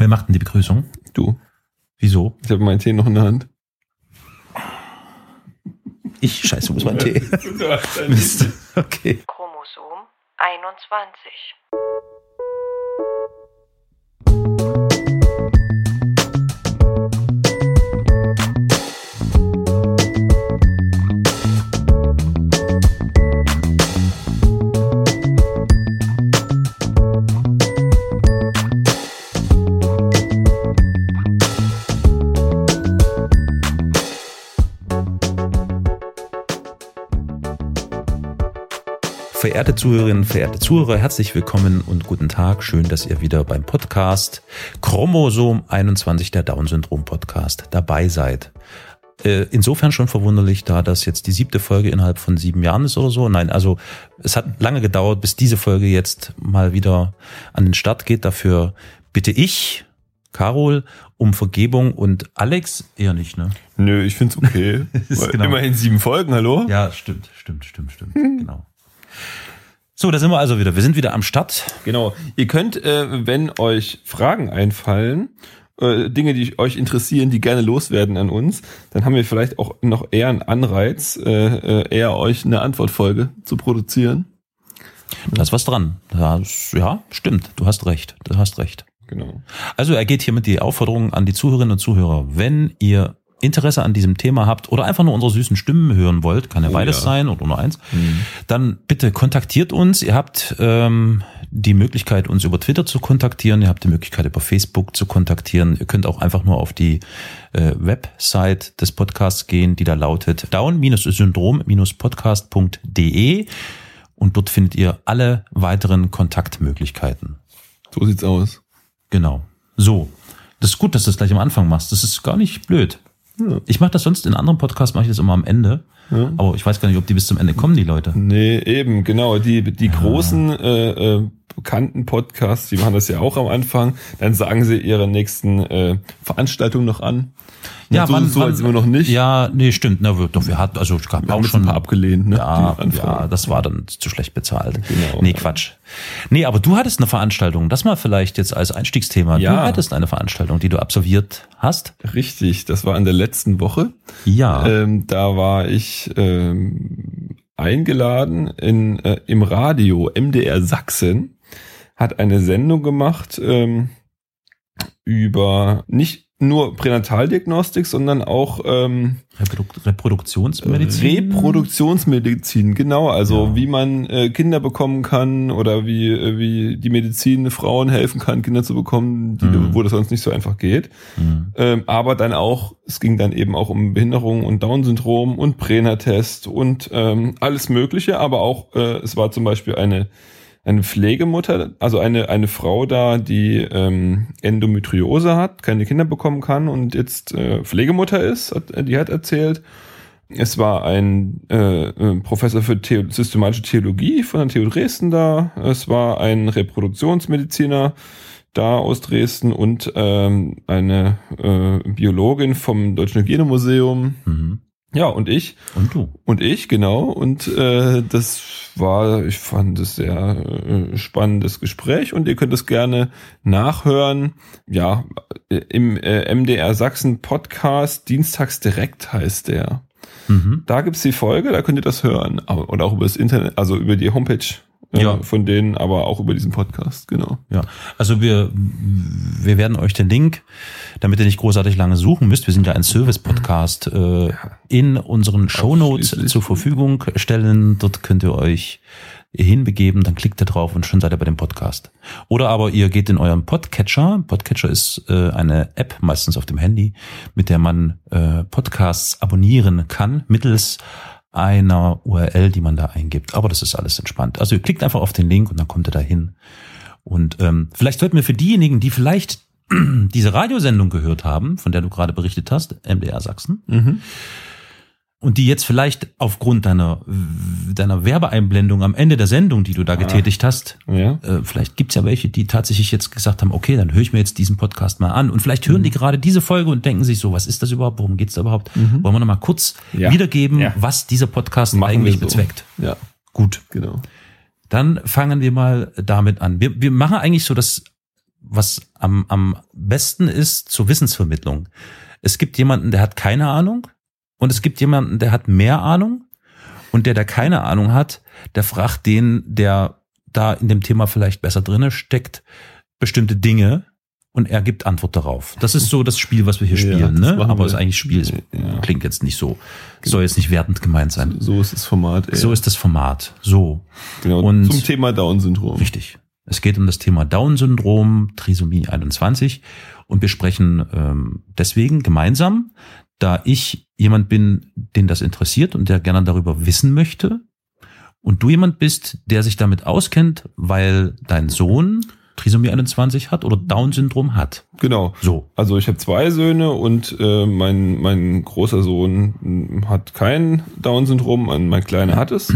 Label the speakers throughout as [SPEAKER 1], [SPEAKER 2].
[SPEAKER 1] Wer macht denn die Begrüßung?
[SPEAKER 2] Du.
[SPEAKER 1] Wieso?
[SPEAKER 2] Ich habe meinen Tee noch in der Hand.
[SPEAKER 1] Ich scheiße, wo ist mein Tee? Mist. Okay.
[SPEAKER 3] Chromosom 21.
[SPEAKER 1] Verehrte Zuhörerinnen, verehrte Zuhörer, herzlich willkommen und guten Tag. Schön, dass ihr wieder beim Podcast Chromosom 21, der Down-Syndrom-Podcast, dabei seid. Äh, Insofern schon verwunderlich, da das jetzt die siebte Folge innerhalb von sieben Jahren ist oder so. Nein, also es hat lange gedauert, bis diese Folge jetzt mal wieder an den Start geht. Dafür bitte ich, Carol, um Vergebung und Alex eher nicht, ne?
[SPEAKER 2] Nö, ich find's okay.
[SPEAKER 1] Genau.
[SPEAKER 2] Immerhin sieben Folgen, hallo?
[SPEAKER 1] Ja, stimmt, stimmt, stimmt, stimmt. Genau. So, da sind wir also wieder. Wir sind wieder am Start.
[SPEAKER 2] Genau. Ihr könnt, äh, wenn euch Fragen einfallen, äh, Dinge, die euch interessieren, die gerne loswerden an uns, dann haben wir vielleicht auch noch eher einen Anreiz, äh, äh, eher euch eine Antwortfolge zu produzieren.
[SPEAKER 1] Da ist was dran. Das, ja, stimmt. Du hast recht. Du hast recht.
[SPEAKER 2] Genau.
[SPEAKER 1] Also er geht hiermit die Aufforderung an die Zuhörerinnen und Zuhörer, wenn ihr Interesse an diesem Thema habt oder einfach nur unsere süßen Stimmen hören wollt, kann ja
[SPEAKER 2] Oh
[SPEAKER 1] beides
[SPEAKER 2] ja.
[SPEAKER 1] sein oder nur eins, dann bitte kontaktiert uns. Ihr habt ähm, die Möglichkeit, uns über Twitter zu kontaktieren. Ihr habt die Möglichkeit, über Facebook zu kontaktieren. Ihr könnt auch einfach nur auf die äh, Website des Podcasts gehen, die da lautet down-syndrom-podcast.de und dort findet ihr alle weiteren Kontaktmöglichkeiten.
[SPEAKER 2] So sieht's aus.
[SPEAKER 1] Genau. So. Das ist gut, dass du das gleich am Anfang machst. Das ist gar nicht blöd.
[SPEAKER 2] Ja.
[SPEAKER 1] Ich mache das sonst in anderen Podcasts, mache ich das immer am Ende.
[SPEAKER 2] Ja.
[SPEAKER 1] Aber ich weiß gar nicht, ob die bis zum Ende kommen, die Leute.
[SPEAKER 2] Nee, eben, genau. Die, die großen äh, äh, bekannten Podcasts, die machen das ja auch am Anfang. Dann sagen sie ihre nächsten äh, Veranstaltungen noch an.
[SPEAKER 1] Ja,
[SPEAKER 2] so,
[SPEAKER 1] wann-
[SPEAKER 2] so
[SPEAKER 1] wann-
[SPEAKER 2] immer noch nicht.
[SPEAKER 1] Ja, nee, stimmt. Na, wir- doch, wir hatten, also es gab
[SPEAKER 2] Wir
[SPEAKER 1] auch schon
[SPEAKER 2] ein paar abgelehnt, ne?
[SPEAKER 1] Ja, ja, das war dann zu schlecht bezahlt.
[SPEAKER 2] Genau,
[SPEAKER 1] nee. Quatsch. Nee, aber du hattest eine Veranstaltung. Das mal vielleicht jetzt als Einstiegsthema. Du
[SPEAKER 2] Ja.
[SPEAKER 1] hattest eine Veranstaltung, die du absolviert hast.
[SPEAKER 2] Richtig, das war in der letzten Woche.
[SPEAKER 1] Ja.
[SPEAKER 2] Ähm, da war ich ähm, eingeladen in, äh, im Radio MDR Sachsen, hat eine Sendung gemacht ähm, über nicht nur Pränataldiagnostik, sondern auch ähm,
[SPEAKER 1] Reprodu Reproduktionsmedizin.
[SPEAKER 2] Reproduktionsmedizin, genau, also
[SPEAKER 1] Ja.
[SPEAKER 2] wie man äh, Kinder bekommen kann oder wie, äh, wie die Medizin Frauen helfen kann, Kinder zu bekommen, die,
[SPEAKER 1] Mhm.
[SPEAKER 2] wo das sonst nicht so einfach geht.
[SPEAKER 1] Mhm.
[SPEAKER 2] Ähm, aber dann auch, es ging dann eben auch um Behinderung und Down-Syndrom und Prena-Test und ähm, alles Mögliche, aber auch, äh, es war zum Beispiel eine, eine Pflegemutter, also eine, eine Frau da, die ähm, Endometriose hat, keine Kinder bekommen kann und jetzt äh, Pflegemutter ist, hat, die hat erzählt. Es war ein äh, äh, Professor für Theo systematische Theologie von der TU Dresden da. Es war ein Reproduktionsmediziner da aus Dresden und ähm, eine äh, Biologin vom Deutschen Hygienemuseum.
[SPEAKER 1] Mhm.
[SPEAKER 2] Ja, und ich.
[SPEAKER 1] Und du.
[SPEAKER 2] Und ich, genau. Und äh, das war, ich fand es sehr äh, spannendes Gespräch und ihr könnt es gerne nachhören. Ja, äh, im äh, MDR Sachsen Podcast, Dienstags direkt heißt der.
[SPEAKER 1] Mhm.
[SPEAKER 2] Da gibt's die Folge, da könnt ihr das hören. Aber, und auch über das Internet, also über die Homepage äh,
[SPEAKER 1] Ja.
[SPEAKER 2] von denen, aber auch über diesen Podcast, genau.
[SPEAKER 1] Ja, also wir, wir werden euch den Link, damit ihr nicht großartig lange suchen müsst, wir sind ja ein Service-Podcast, äh, in unseren Shownotes
[SPEAKER 2] Ausschließlich.
[SPEAKER 1] zur Verfügung stellen. Dort könnt ihr euch hinbegeben, dann klickt ihr drauf und schon seid ihr bei dem Podcast. Oder aber ihr geht in euren Podcatcher. Podcatcher ist äh, eine App, meistens auf dem Handy, mit der man äh, Podcasts abonnieren kann, mittels einer URL, die man da eingibt. Aber das ist alles entspannt. Also ihr klickt einfach auf den Link und dann kommt ihr da hin. Und ähm, vielleicht sollten wir für diejenigen, die vielleicht diese Radiosendung gehört haben, von der du gerade berichtet hast, MDR Sachsen, und die jetzt vielleicht aufgrund deiner, deiner Werbeeinblendung am Ende der Sendung, die du da getätigt hast,
[SPEAKER 2] Ja.
[SPEAKER 1] äh, vielleicht gibt's ja welche, die tatsächlich jetzt gesagt haben, okay, dann höre ich mir jetzt diesen Podcast mal an. Und vielleicht hören die gerade diese Folge und denken sich so, was ist das überhaupt, worum geht's da überhaupt? Wollen wir noch mal kurz
[SPEAKER 2] Ja.
[SPEAKER 1] wiedergeben,
[SPEAKER 2] Ja.
[SPEAKER 1] was dieser Podcast
[SPEAKER 2] Machen
[SPEAKER 1] eigentlich
[SPEAKER 2] so.
[SPEAKER 1] bezweckt?
[SPEAKER 2] Ja,
[SPEAKER 1] Gut.
[SPEAKER 2] genau.
[SPEAKER 1] Dann fangen wir mal damit an. Wir, wir machen eigentlich so das was am, am besten ist zur Wissensvermittlung. Es gibt jemanden, der hat keine Ahnung und es gibt jemanden, der hat mehr Ahnung und der, der keine Ahnung hat, der fragt den, der da in dem Thema vielleicht besser drinne steckt, bestimmte Dinge und er gibt Antwort darauf. Das ist so das Spiel, was wir hier
[SPEAKER 2] Ja,
[SPEAKER 1] spielen,
[SPEAKER 2] das
[SPEAKER 1] ne? Aber es ist eigentlich Spiel, es
[SPEAKER 2] Ja.
[SPEAKER 1] klingt jetzt nicht so, soll jetzt nicht wertend gemeint sein.
[SPEAKER 2] So ist das Format. Ey.
[SPEAKER 1] So ist das Format. So.
[SPEAKER 2] genau.
[SPEAKER 1] und-
[SPEAKER 2] zum Thema Down-Syndrom.
[SPEAKER 1] Richtig. Es geht um das Thema Down-Syndrom, Trisomie 21 und wir sprechen ähm, deswegen gemeinsam, da ich jemand bin, den das interessiert und der gerne darüber wissen möchte und du jemand bist, der sich damit auskennt, weil dein Sohn Trisomie 21 hat oder Down-Syndrom hat.
[SPEAKER 2] Genau.
[SPEAKER 1] So.
[SPEAKER 2] Also ich habe zwei Söhne und äh, mein, mein großer Sohn hat kein Down-Syndrom, mein kleiner hat es.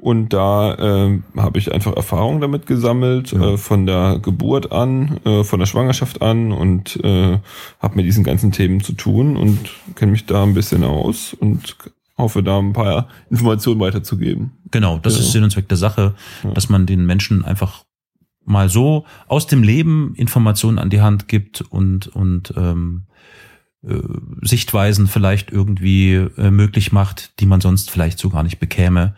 [SPEAKER 2] Und da äh, habe ich einfach Erfahrung damit gesammelt,
[SPEAKER 1] Ja.
[SPEAKER 2] äh, von der Geburt an, äh, von der Schwangerschaft an und äh, habe mit diesen ganzen Themen zu tun und kenne mich da ein bisschen aus und hoffe da ein paar Informationen weiterzugeben.
[SPEAKER 1] Genau, das
[SPEAKER 2] Ja.
[SPEAKER 1] ist Sinn und Zweck der Sache,
[SPEAKER 2] Ja.
[SPEAKER 1] dass man den Menschen einfach mal so aus dem Leben Informationen an die Hand gibt und und ähm, äh, Sichtweisen vielleicht irgendwie äh, möglich macht, die man sonst vielleicht so gar nicht bekäme.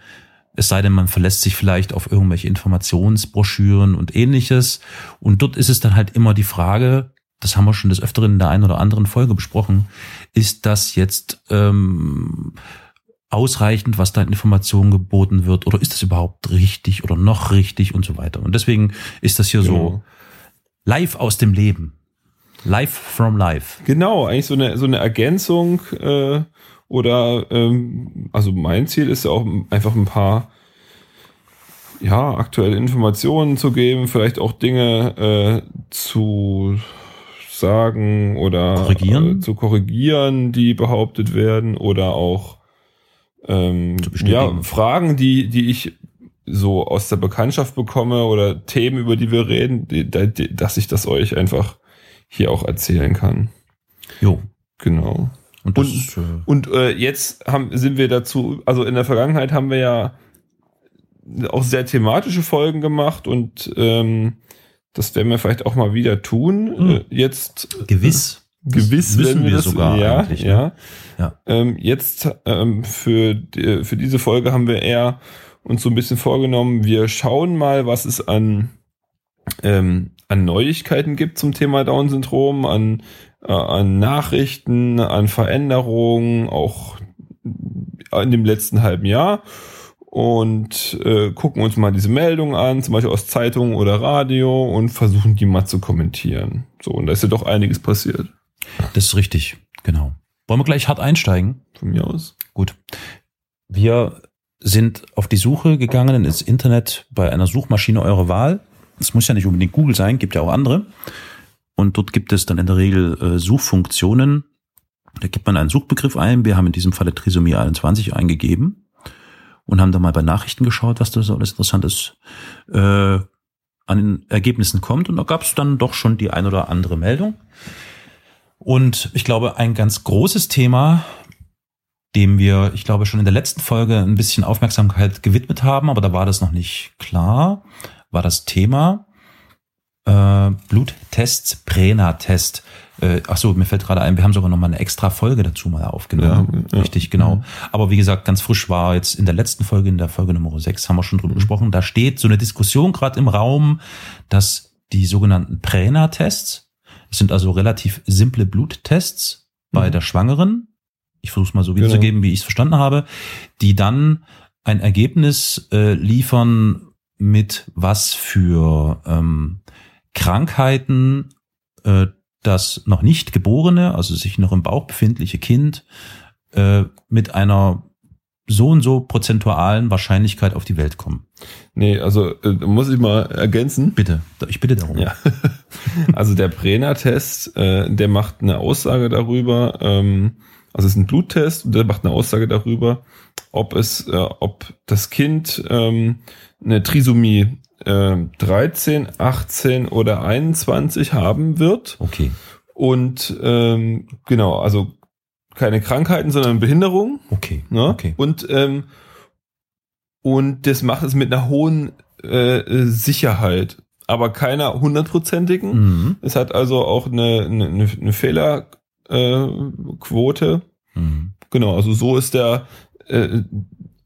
[SPEAKER 1] Es sei denn, man verlässt sich vielleicht auf irgendwelche Informationsbroschüren und ähnliches. Und dort ist es dann halt immer die Frage, das haben wir schon des Öfteren in der einen oder anderen Folge besprochen, ist das jetzt ähm, ausreichend, was da in Informationen geboten wird, oder ist das überhaupt richtig oder noch richtig und so weiter. Und deswegen ist das hier so
[SPEAKER 2] Genau.
[SPEAKER 1] live aus dem Leben. Live from life.
[SPEAKER 2] Genau, eigentlich so eine, so eine Ergänzung äh, oder ähm, also mein Ziel ist ja auch einfach ein paar ja, aktuelle Informationen zu geben, vielleicht auch Dinge äh, zu sagen oder
[SPEAKER 1] Korrigieren?
[SPEAKER 2] Äh, zu korrigieren, die behauptet werden oder auch ähm, ja, Fragen, die, die ich so aus der Bekanntschaft bekomme oder Themen, über die wir reden, die, die, dass ich das euch einfach hier auch erzählen kann.
[SPEAKER 1] Jo.
[SPEAKER 2] Genau.
[SPEAKER 1] Und das
[SPEAKER 2] Und-
[SPEAKER 1] äh,
[SPEAKER 2] Und äh, jetzt haben, sind wir dazu, also in der Vergangenheit haben wir ja auch sehr thematische Folgen gemacht und ähm, das werden wir vielleicht auch mal wieder tun.
[SPEAKER 1] Mhm.
[SPEAKER 2] Äh, jetzt
[SPEAKER 1] gewiss.
[SPEAKER 2] Gewiss werden
[SPEAKER 1] wir
[SPEAKER 2] das,
[SPEAKER 1] sogar
[SPEAKER 2] ja,
[SPEAKER 1] ne?
[SPEAKER 2] ja.
[SPEAKER 1] Ja.
[SPEAKER 2] Ähm, jetzt ähm, für die, für diese Folge haben wir eher uns so ein bisschen vorgenommen. Wir schauen mal, was es an ähm, an Neuigkeiten gibt zum Thema Down-Syndrom, an äh, an Nachrichten, an Veränderungen, auch in dem letzten halben Jahr und äh, gucken uns mal diese Meldungen an, zum Beispiel aus Zeitungen oder Radio und versuchen die mal zu kommentieren. So, und da ist ja doch einiges passiert.
[SPEAKER 1] Das ist richtig. Genau. Wollen wir gleich hart einsteigen?
[SPEAKER 2] Von mir aus.
[SPEAKER 1] Gut. Wir sind auf die Suche gegangen ins Internet bei einer Suchmaschine eurer Wahl. Es muss ja nicht unbedingt Google sein, gibt ja auch andere. Und dort gibt es dann in der Regel äh, Suchfunktionen. Da gibt man einen Suchbegriff ein. Wir haben in diesem Falle Trisomie 21 eingegeben und haben dann mal bei Nachrichten geschaut, was da so alles Interessantes äh, an den Ergebnissen kommt. Und da gab es dann doch schon die ein oder andere Meldung. Und ich glaube, ein ganz großes Thema, dem wir, ich glaube, schon in der letzten Folge ein bisschen Aufmerksamkeit gewidmet haben, aber da war das noch nicht klar, war das Thema äh, Bluttests, Prena-Test. Äh, ach so, mir fällt gerade ein, wir haben sogar noch mal eine extra Folge dazu mal aufgenommen.
[SPEAKER 2] Ja, ja.
[SPEAKER 1] Richtig, genau.
[SPEAKER 2] Mhm.
[SPEAKER 1] Aber wie gesagt, ganz frisch war jetzt in der letzten Folge, in der Folge Nummer 6, haben wir schon drüber gesprochen. Da steht so eine Diskussion gerade im Raum, dass die sogenannten Prena-Tests, das sind also relativ simple Bluttests bei
[SPEAKER 2] Mhm.
[SPEAKER 1] der Schwangeren, ich versuche es mal so
[SPEAKER 2] Genau.
[SPEAKER 1] wiederzugeben, wie ich es verstanden habe, die dann ein Ergebnis äh, liefern mit was für ähm, Krankheiten äh, das noch nicht geborene, also sich noch im Bauch befindliche Kind äh, mit einer so und so prozentualen Wahrscheinlichkeit auf die Welt kommen.
[SPEAKER 2] Nee, also äh, muss ich mal ergänzen.
[SPEAKER 1] Bitte, ich bitte darum.
[SPEAKER 2] Ja. Also der Brenner-Test, äh, der macht eine Aussage darüber, ähm, also es ist ein Bluttest und der macht eine Aussage darüber, ob es, äh, ob das Kind ähm, eine Trisomie äh, 13, 18 oder 21 haben wird.
[SPEAKER 1] Okay,
[SPEAKER 2] Und ähm, genau, also keine Krankheiten, sondern Behinderung.
[SPEAKER 1] okay,
[SPEAKER 2] Ne?
[SPEAKER 1] okay.
[SPEAKER 2] Und, ähm, und das macht es mit einer hohen äh, Sicherheit. aber keiner hundertprozentigen.
[SPEAKER 1] Mhm.
[SPEAKER 2] Es hat also auch eine, eine, eine Fehlerquote. Äh.
[SPEAKER 1] Mhm.
[SPEAKER 2] genau, also so ist der, äh,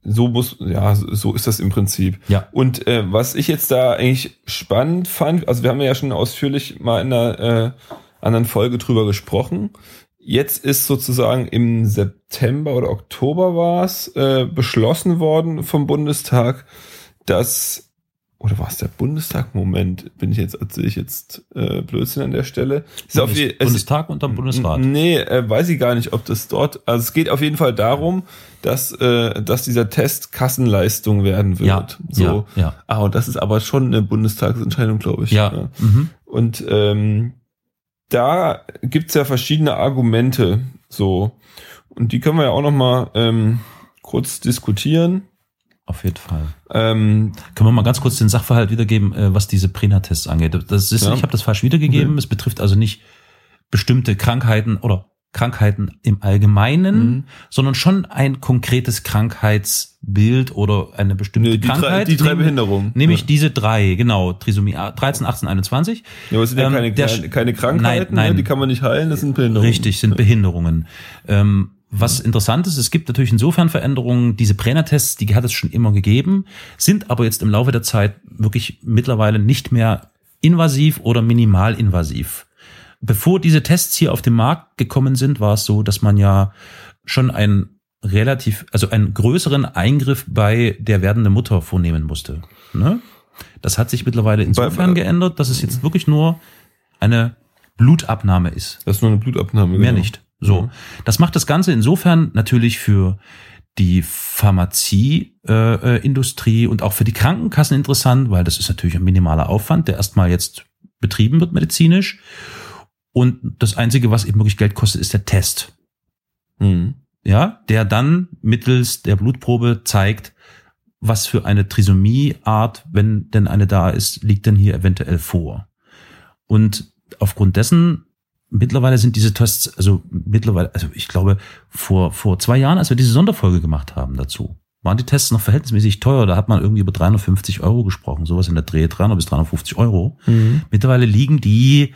[SPEAKER 2] so muss, ja, so ist das im Prinzip.
[SPEAKER 1] Ja.
[SPEAKER 2] Und äh, was ich jetzt da eigentlich spannend fand, also wir haben ja schon ausführlich mal in einer äh, anderen Folge drüber gesprochen. Jetzt ist sozusagen im September oder Oktober war es äh, beschlossen worden vom Bundestag, dass oder war es der Bundestag? Moment, bin ich jetzt erzähle ich jetzt äh, Blödsinn an der Stelle? Ist auf
[SPEAKER 1] Bundes
[SPEAKER 2] je- es-
[SPEAKER 1] Bundestag und dann Bundesrat.
[SPEAKER 2] Nee, äh, weiß ich gar nicht, ob das dort. Also es geht auf jeden Fall darum, dass, äh, dass dieser Test Kassenleistung werden wird.
[SPEAKER 1] Ja,
[SPEAKER 2] so.
[SPEAKER 1] ja, ja.
[SPEAKER 2] Ah, und das ist aber schon eine Bundestagsentscheidung, glaube ich.
[SPEAKER 1] Ja. Mhm.
[SPEAKER 2] Und ähm, da gibt's ja verschiedene Argumente. So. Und die können wir ja auch noch mal ähm, kurz diskutieren.
[SPEAKER 1] Auf jeden Fall.
[SPEAKER 2] Ähm,
[SPEAKER 1] Können wir mal ganz kurz den Sachverhalt wiedergeben, äh, was diese Prena-Tests angeht? Das ist,
[SPEAKER 2] Ja.
[SPEAKER 1] ich habe das falsch wiedergegeben.
[SPEAKER 2] Mhm.
[SPEAKER 1] Es betrifft also nicht bestimmte Krankheiten oder Krankheiten im Allgemeinen,
[SPEAKER 2] Mhm.
[SPEAKER 1] sondern schon ein konkretes Krankheitsbild oder eine bestimmte
[SPEAKER 2] nee, die, drei,
[SPEAKER 1] Krankheit.
[SPEAKER 2] die drei Behinderungen.
[SPEAKER 1] Nämlich
[SPEAKER 2] ja.
[SPEAKER 1] diese drei, genau, Trisomie 13, 18, 21.
[SPEAKER 2] Ja, aber es sind ja
[SPEAKER 1] ähm,
[SPEAKER 2] keine,
[SPEAKER 1] der
[SPEAKER 2] keine, Krankheiten,
[SPEAKER 1] Nein, nein.
[SPEAKER 2] Ne? die kann man nicht heilen, das sind Behinderungen.
[SPEAKER 1] Richtig, sind Behinderungen. Ähm, was interessant ist, es gibt natürlich insofern Veränderungen. Diese Präner-Tests, die hat es schon immer gegeben, sind aber jetzt im Laufe der Zeit wirklich mittlerweile nicht mehr invasiv oder minimalinvasiv. Bevor diese Tests hier auf den Markt gekommen sind, war es so, dass man ja schon einen relativ, also einen größeren Eingriff bei der werdenden Mutter vornehmen musste. Ne? Das hat sich mittlerweile insofern
[SPEAKER 2] Bei-
[SPEAKER 1] geändert, dass es jetzt wirklich nur eine Blutabnahme ist.
[SPEAKER 2] Das ist nur eine Blutabnahme.
[SPEAKER 1] Mehr
[SPEAKER 2] genau.
[SPEAKER 1] nicht. So.
[SPEAKER 2] Mhm.
[SPEAKER 1] Das macht das Ganze insofern natürlich für die Pharmazieindustrie äh, äh, und auch für die Krankenkassen interessant, weil das ist natürlich ein minimaler Aufwand, der erstmal jetzt betrieben wird medizinisch. Und das Einzige, was eben wirklich Geld kostet, ist der Test.
[SPEAKER 2] Mhm.
[SPEAKER 1] Ja, der dann mittels der Blutprobe zeigt, was für eine Trisomieart, wenn denn eine da ist, liegt denn hier eventuell vor. Und aufgrund dessen, mittlerweile sind diese Tests, also mittlerweile, also ich glaube, vor, vor zwei Jahren, als wir diese Sonderfolge gemacht haben dazu, waren die Tests noch verhältnismäßig teuer. Da hat man irgendwie über 350 Euro gesprochen, sowas in der Dreh, 300 bis 350 Euro.
[SPEAKER 2] Mhm.
[SPEAKER 1] Mittlerweile liegen die,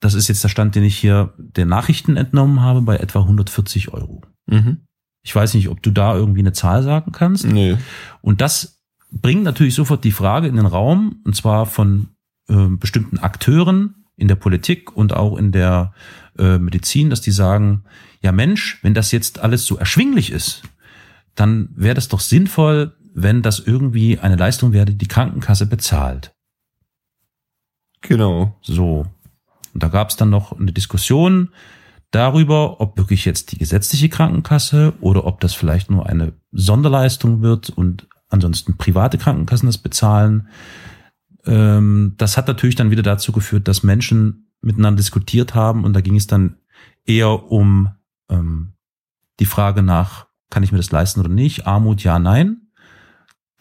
[SPEAKER 1] das ist jetzt der Stand, den ich hier der Nachrichten entnommen habe, bei etwa 140 Euro.
[SPEAKER 2] Mhm.
[SPEAKER 1] Ich weiß nicht, ob du da irgendwie eine Zahl sagen kannst.
[SPEAKER 2] Nee.
[SPEAKER 1] Und das bringt natürlich sofort die Frage in den Raum, und zwar von äh, bestimmten Akteuren in der Politik und auch in der äh, Medizin, dass die sagen, ja Mensch, wenn das jetzt alles so erschwinglich ist, dann wäre das doch sinnvoll, wenn das irgendwie eine Leistung wäre, die die Krankenkasse bezahlt.
[SPEAKER 2] Genau.
[SPEAKER 1] So. Und da gab es dann noch eine Diskussion darüber, ob wirklich jetzt die gesetzliche Krankenkasse oder ob das vielleicht nur eine Sonderleistung wird und ansonsten private Krankenkassen das bezahlen. Ähm, das hat natürlich dann wieder dazu geführt, dass Menschen miteinander diskutiert haben und da ging es dann eher um ähm, die Frage nach, kann ich mir das leisten oder nicht? Armut, ja, nein.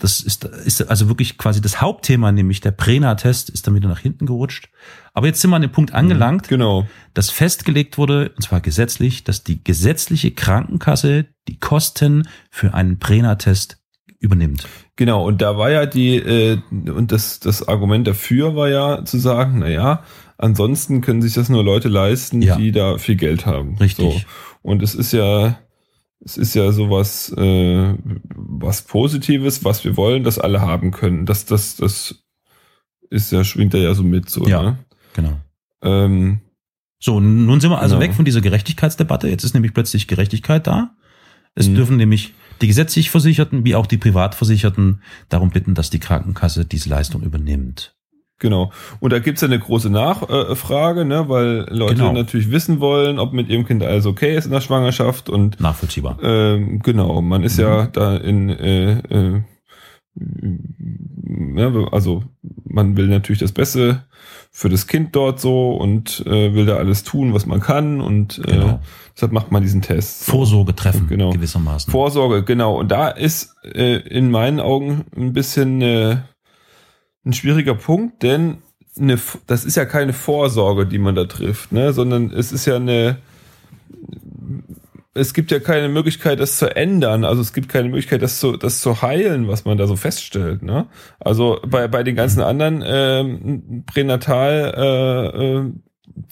[SPEAKER 1] Das ist, ist also wirklich quasi das Hauptthema, nämlich der Prena-Test ist dann wieder nach hinten gerutscht. Aber jetzt sind wir an dem Punkt angelangt,
[SPEAKER 2] Genau.
[SPEAKER 1] dass festgelegt wurde, und zwar gesetzlich, dass die gesetzliche Krankenkasse die Kosten für einen Prena-Test übernimmt.
[SPEAKER 2] Genau, und da war ja die, äh, und das, das Argument dafür war ja zu sagen, na ja, ansonsten können sich das nur Leute leisten,
[SPEAKER 1] Ja.
[SPEAKER 2] die da viel Geld haben.
[SPEAKER 1] Richtig.
[SPEAKER 2] So. Und es ist ja, es ist ja sowas, äh, was Positives, was wir wollen, dass alle haben können. Das, das, das ist ja, schwingt da ja so mit, so,
[SPEAKER 1] Ja.
[SPEAKER 2] ne?
[SPEAKER 1] Genau.
[SPEAKER 2] Ähm,
[SPEAKER 1] So, nun sind wir also
[SPEAKER 2] Genau.
[SPEAKER 1] weg von dieser Gerechtigkeitsdebatte. Jetzt ist nämlich plötzlich Gerechtigkeit da. Es
[SPEAKER 2] Mhm.
[SPEAKER 1] dürfen nämlich die gesetzlich Versicherten wie auch die Privatversicherten darum bitten, dass die Krankenkasse diese Leistung übernimmt.
[SPEAKER 2] Genau. Und da gibt's ja eine große Nachfrage, ne, weil Leute
[SPEAKER 1] Genau.
[SPEAKER 2] natürlich wissen wollen, ob mit ihrem Kind alles okay ist in der Schwangerschaft und
[SPEAKER 1] Nachvollziehbar.
[SPEAKER 2] ähm, genau, man ist ja
[SPEAKER 1] Mhm.
[SPEAKER 2] da in äh, äh, ja, also man will natürlich das Beste für das Kind dort so und äh, will da alles tun, was man kann und äh,
[SPEAKER 1] Genau.
[SPEAKER 2] deshalb macht man diesen Test. So.
[SPEAKER 1] Vorsorge treffen,
[SPEAKER 2] Genau.
[SPEAKER 1] gewissermaßen.
[SPEAKER 2] Vorsorge, genau. Und da ist äh, in meinen Augen ein bisschen äh, ein schwieriger Punkt, denn eine, das ist ja keine Vorsorge, die man da trifft, ne? sondern es ist ja eine, es gibt ja keine Möglichkeit, das zu ändern. Also es gibt keine Möglichkeit, das zu, das zu heilen, was man da so feststellt. Ne? Also bei, bei den ganzen anderen ähm, Pränatal äh, äh,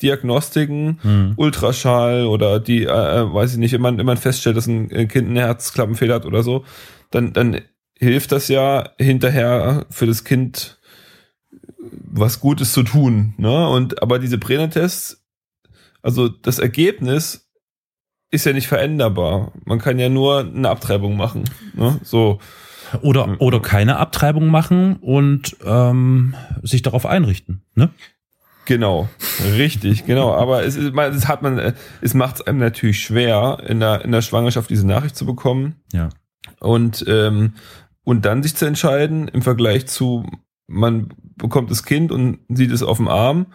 [SPEAKER 2] Diagnostiken, hm. Ultraschall oder die, äh, äh, weiß ich nicht, wenn man, wenn man feststellt, dass ein Kind einen Herzklappenfehler hat oder so, dann, dann hilft das ja hinterher für das Kind was Gutes zu tun. Ne? Und aber diese Pränatests, also das Ergebnis ist ja nicht veränderbar. Man kann ja nur eine Abtreibung machen. Ne? So.
[SPEAKER 1] Oder, oder keine Abtreibung machen und ähm, sich darauf einrichten. Ne?
[SPEAKER 2] Genau, richtig, genau. Aber es, ist, es hat man, es macht es einem natürlich schwer, in der, in der Schwangerschaft diese Nachricht zu bekommen.
[SPEAKER 1] Ja.
[SPEAKER 2] Und ähm, und dann sich zu entscheiden im Vergleich zu man bekommt das Kind und sieht es auf dem Arm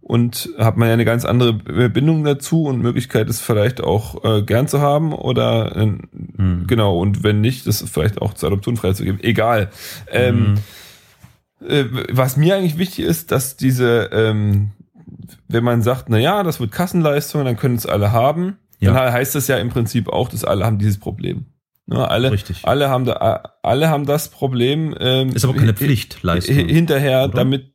[SPEAKER 2] und hat man ja eine ganz andere Bindung dazu und Möglichkeit, es vielleicht auch äh, gern zu haben oder äh, hm. genau und wenn nicht, das vielleicht auch zur Adoption freizugeben. Egal. Ähm, hm. äh, was mir eigentlich wichtig ist, dass diese, ähm, wenn man sagt, na ja, das wird Kassenleistung, dann können es alle haben, ja. dann heißt das ja im Prinzip auch, dass alle haben dieses Problem. Ne, alle,
[SPEAKER 1] Richtig.
[SPEAKER 2] alle haben da, alle haben das Problem.
[SPEAKER 1] Ähm, ist aber keine Pflichtleistung.
[SPEAKER 2] Hinterher oder? damit.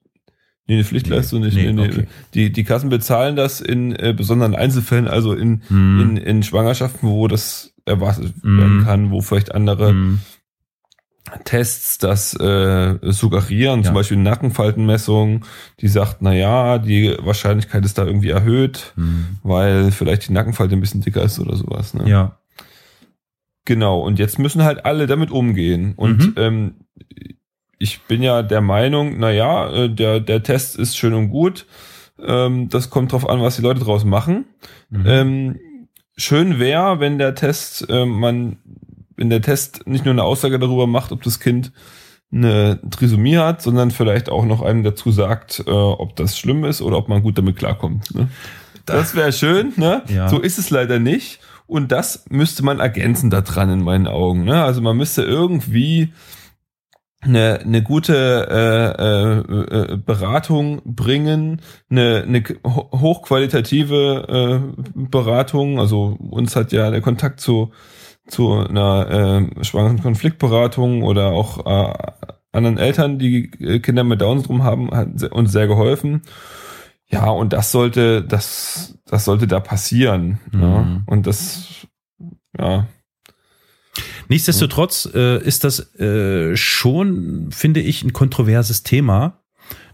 [SPEAKER 2] Nee, eine Pflichtleistung nee, nicht. Nee, nee, okay. Die, die Kassen bezahlen das in äh, besonderen Einzelfällen, also in, mm. in, in Schwangerschaften, wo das erwartet mm. werden kann, wo vielleicht andere mm. Tests das äh, suggerieren, ja. zum Beispiel Nackenfaltenmessung, die sagt, na ja, die Wahrscheinlichkeit ist da irgendwie erhöht, mhm. weil vielleicht die Nackenfalte ein bisschen dicker ist oder sowas. Ne?
[SPEAKER 1] Ja.
[SPEAKER 2] Genau, und jetzt müssen halt alle damit umgehen. Und mhm. ähm, ich bin ja der Meinung, na ja, äh, der, der Test ist schön und gut. Ähm, das kommt drauf an, was die Leute draus machen. Mhm. Ähm, schön wäre, wenn der Test, äh, man, wenn der Test nicht nur eine Aussage darüber macht, ob das Kind eine Trisomie hat, sondern vielleicht auch noch einem dazu sagt, äh, ob das schlimm ist oder ob man gut damit klarkommt. Ne? Das wäre schön, ne?
[SPEAKER 1] Ja.
[SPEAKER 2] So ist es leider nicht. Und das müsste man ergänzen daran in meinen Augen. Ne? Also man müsste irgendwie eine, eine gute äh, äh, Beratung bringen, eine, eine hochqualitative äh, Beratung. Also uns hat ja der Kontakt zu zu einer äh, schwangeren Konfliktberatung oder auch äh, anderen Eltern, die Kinder mit Down-Syndrom haben, hat uns sehr geholfen. Ja, und das sollte, das, das sollte da passieren. Mhm. Ja. Und das, ja.
[SPEAKER 1] Nichtsdestotrotz äh, ist das äh, schon, finde ich, ein kontroverses Thema.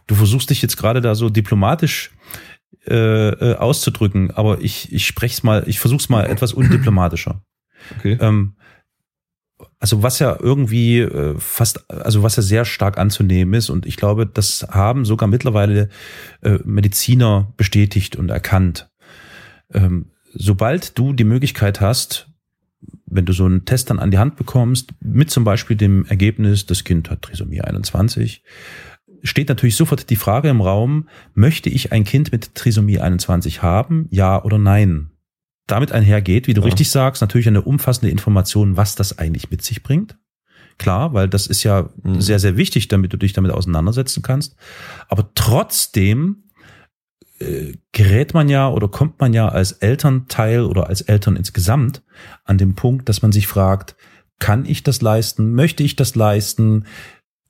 [SPEAKER 1] Du versuchst dich jetzt gerade da so diplomatisch äh, äh, auszudrücken, aber ich, ich spreche es mal, ich versuche es mal etwas undiplomatischer.
[SPEAKER 2] Okay.
[SPEAKER 1] Ähm, also was ja irgendwie äh, fast, also was ja sehr stark anzunehmen ist und ich glaube, das haben sogar mittlerweile äh, Mediziner bestätigt und erkannt. Ähm, sobald du die Möglichkeit hast, wenn du so einen Test dann an die Hand bekommst, mit zum Beispiel dem Ergebnis, das Kind hat Trisomie 21, steht natürlich sofort die Frage im Raum, möchte ich ein Kind mit Trisomie 21 haben, ja oder nein? Damit einhergeht, wie du ja. richtig sagst, natürlich eine umfassende Information, was das eigentlich mit sich bringt. Klar, weil das ist ja mhm. sehr, sehr wichtig, damit du dich damit auseinandersetzen kannst. Aber trotzdem äh, gerät man ja oder kommt man ja als Elternteil oder als Eltern insgesamt an den Punkt, dass man sich fragt, kann ich das leisten? Möchte ich das leisten?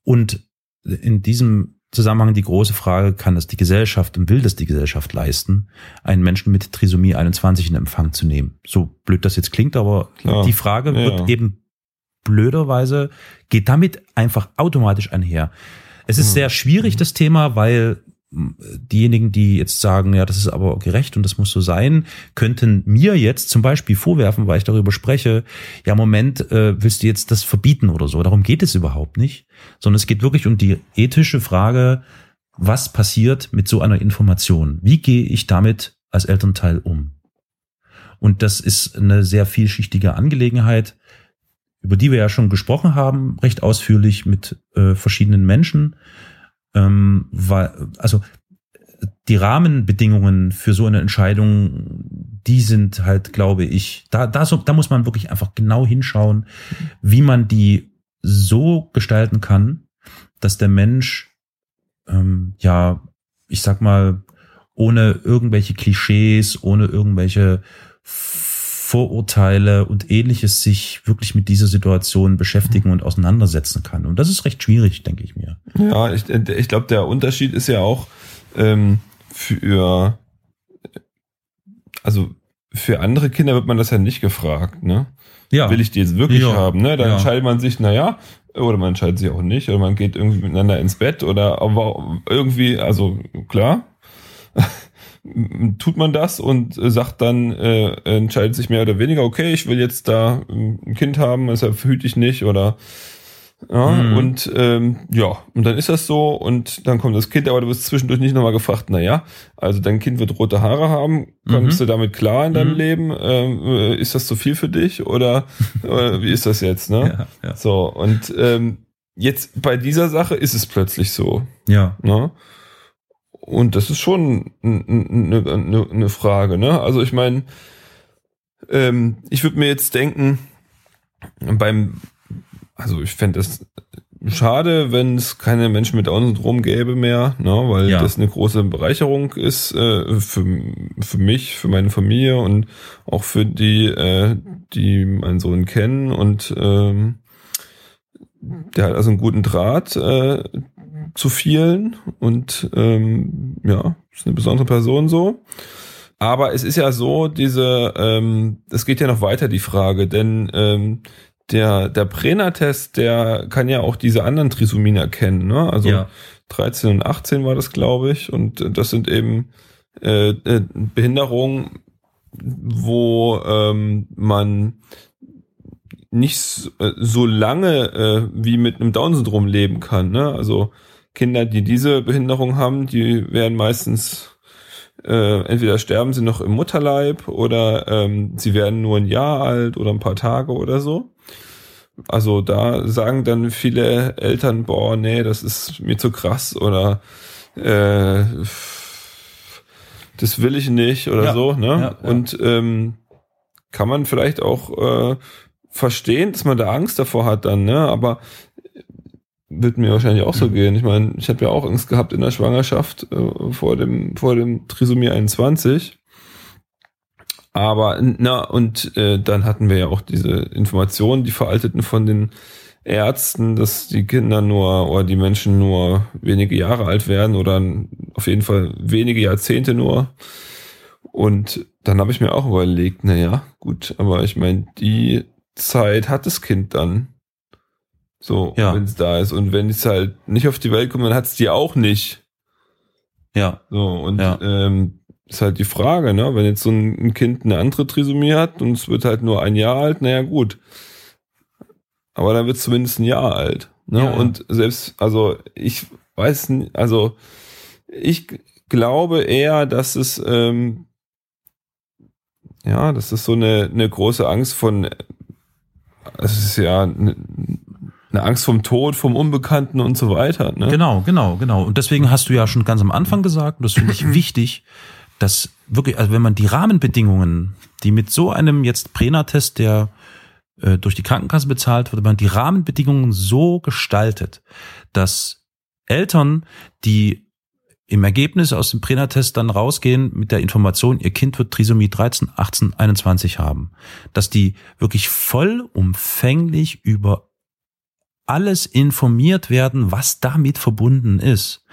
[SPEAKER 1] Und in diesem Zusammenhang die große Frage, kann das die Gesellschaft und will das die Gesellschaft leisten, einen Menschen mit Trisomie 21 in Empfang zu nehmen? So blöd das jetzt klingt, aber Klar. die Frage ja. wird eben blöderweise, geht damit einfach automatisch einher. Es ist mhm. sehr schwierig, das Thema, weil diejenigen, die jetzt sagen, ja, das ist aber gerecht und das muss so sein, könnten mir jetzt zum Beispiel vorwerfen, weil ich darüber spreche, ja, Moment, äh, willst du jetzt das verbieten oder so? Darum geht es überhaupt nicht, sondern es geht wirklich um die ethische Frage, was passiert mit so einer Information? Wie gehe ich damit als Elternteil um? Und das ist eine sehr vielschichtige Angelegenheit, über die wir ja schon gesprochen haben, recht ausführlich mit äh, verschiedenen Menschen ähm, weil, also die Rahmenbedingungen für so eine Entscheidung, die sind halt, glaube ich, da, da, so, da muss man wirklich einfach genau hinschauen, wie man die so gestalten kann, dass der Mensch, ähm, ja, ich sag mal, ohne irgendwelche Klischees, ohne irgendwelche Vorurteile und ähnliches sich wirklich mit dieser Situation beschäftigen und auseinandersetzen kann. Und das ist recht schwierig, denke ich mir.
[SPEAKER 2] Ja, ich, ich glaube, der Unterschied ist ja auch ähm, für, also für andere Kinder wird man das ja nicht gefragt, ne?
[SPEAKER 1] Ja.
[SPEAKER 2] Will ich die jetzt wirklich
[SPEAKER 1] Ja.
[SPEAKER 2] haben, ne? Dann
[SPEAKER 1] Ja.
[SPEAKER 2] entscheidet man sich, naja, oder man entscheidet sich auch nicht, oder man geht irgendwie miteinander ins Bett oder aber irgendwie, also klar, tut man das und äh, sagt dann, äh, entscheidet sich mehr oder weniger, okay, ich will jetzt da ähm, ein Kind haben, deshalb hüte ich nicht oder ja,
[SPEAKER 1] Mhm.
[SPEAKER 2] und ähm, ja, und dann ist das so und dann kommt das Kind, aber du wirst zwischendurch nicht nochmal gefragt, naja, also dein Kind wird rote Haare haben, kommst
[SPEAKER 1] Mhm.
[SPEAKER 2] du damit klar in deinem
[SPEAKER 1] Mhm.
[SPEAKER 2] Leben? Ähm, äh, ist das zu viel für dich oder äh, wie ist das jetzt, ne?
[SPEAKER 1] Ja, ja.
[SPEAKER 2] So, und ähm, jetzt bei dieser Sache ist es plötzlich so,
[SPEAKER 1] ja.
[SPEAKER 2] ne? Und das ist schon eine ne, ne Frage, ne? Also ich meine, ähm, ich würde mir jetzt denken, beim, also ich fände es schade, wenn es keine Menschen mit Down-Syndrom gäbe mehr, ne? weil
[SPEAKER 1] Ja.
[SPEAKER 2] das eine große Bereicherung ist äh, für, für mich, für meine Familie und auch für die, äh, die meinen Sohn kennen und ähm, der hat also einen guten Draht äh, zu vielen und ähm, ja, ist eine besondere Person so. Aber es ist ja so, diese, ähm, es geht ja noch weiter die Frage, denn ähm, der der Brenner-Test, der kann ja auch diese anderen Trisomien erkennen, ne? Also
[SPEAKER 1] ja.
[SPEAKER 2] 13 und 18 war das, glaube ich, und das sind eben äh, äh, Behinderungen, wo ähm, man nicht äh, so lange äh, wie mit einem Down-Syndrom leben kann. Ne? Also Kinder, die diese Behinderung haben, die werden meistens äh, entweder sterben sie noch im Mutterleib oder ähm, sie werden nur ein Jahr alt oder ein paar Tage oder so. Also da sagen dann viele Eltern, boah, nee, das ist mir zu krass oder äh, das will ich nicht oder
[SPEAKER 1] Ja,
[SPEAKER 2] so. Ne?
[SPEAKER 1] ja, ja.
[SPEAKER 2] Und ähm, kann man vielleicht auch äh, verstehen, dass man da Angst davor hat dann, ne? Aber wird mir wahrscheinlich auch so
[SPEAKER 1] Mhm.
[SPEAKER 2] gehen. Ich meine, ich habe ja auch Angst gehabt in der Schwangerschaft äh, vor dem vor dem Trisomie 21. Aber na und äh, dann hatten wir ja auch diese Informationen, die veralteten von den Ärzten, dass die Kinder nur oder die Menschen nur wenige Jahre alt werden oder auf jeden Fall wenige Jahrzehnte nur. Und dann habe ich mir auch überlegt, na ja, gut, aber ich meine, die Zeit hat das Kind dann. So,
[SPEAKER 1] Ja.
[SPEAKER 2] wenn es da ist. Und wenn es halt nicht auf die Welt kommt, dann hat es die auch nicht.
[SPEAKER 1] Ja.
[SPEAKER 2] So, und
[SPEAKER 1] Ja.
[SPEAKER 2] ähm, ist halt die Frage, ne? Wenn jetzt so ein Kind eine andere Trisomie hat und es wird halt nur ein Jahr alt, naja, gut. Aber dann wird es zumindest ein Jahr alt. Ne?
[SPEAKER 1] Ja.
[SPEAKER 2] Und selbst, also ich weiß nicht, also ich glaube eher, dass es ähm, ja, das ist so eine, eine große Angst von, es ist ja eine, eine Angst vom Tod, vom Unbekannten und so weiter. Ne?
[SPEAKER 1] Genau, genau, genau. Und deswegen hast du ja schon ganz am Anfang gesagt, und das finde ich wichtig, dass wirklich, also wenn man die Rahmenbedingungen, die mit so einem jetzt Prena-Test, der äh, durch die Krankenkasse bezahlt wird, wenn man die Rahmenbedingungen so gestaltet, dass Eltern, die im Ergebnis aus dem Prena-Test dann rausgehen mit der Information, ihr Kind wird Trisomie 13, 18, 21 haben, dass die wirklich vollumfänglich über alles informiert werden, was damit verbunden ist.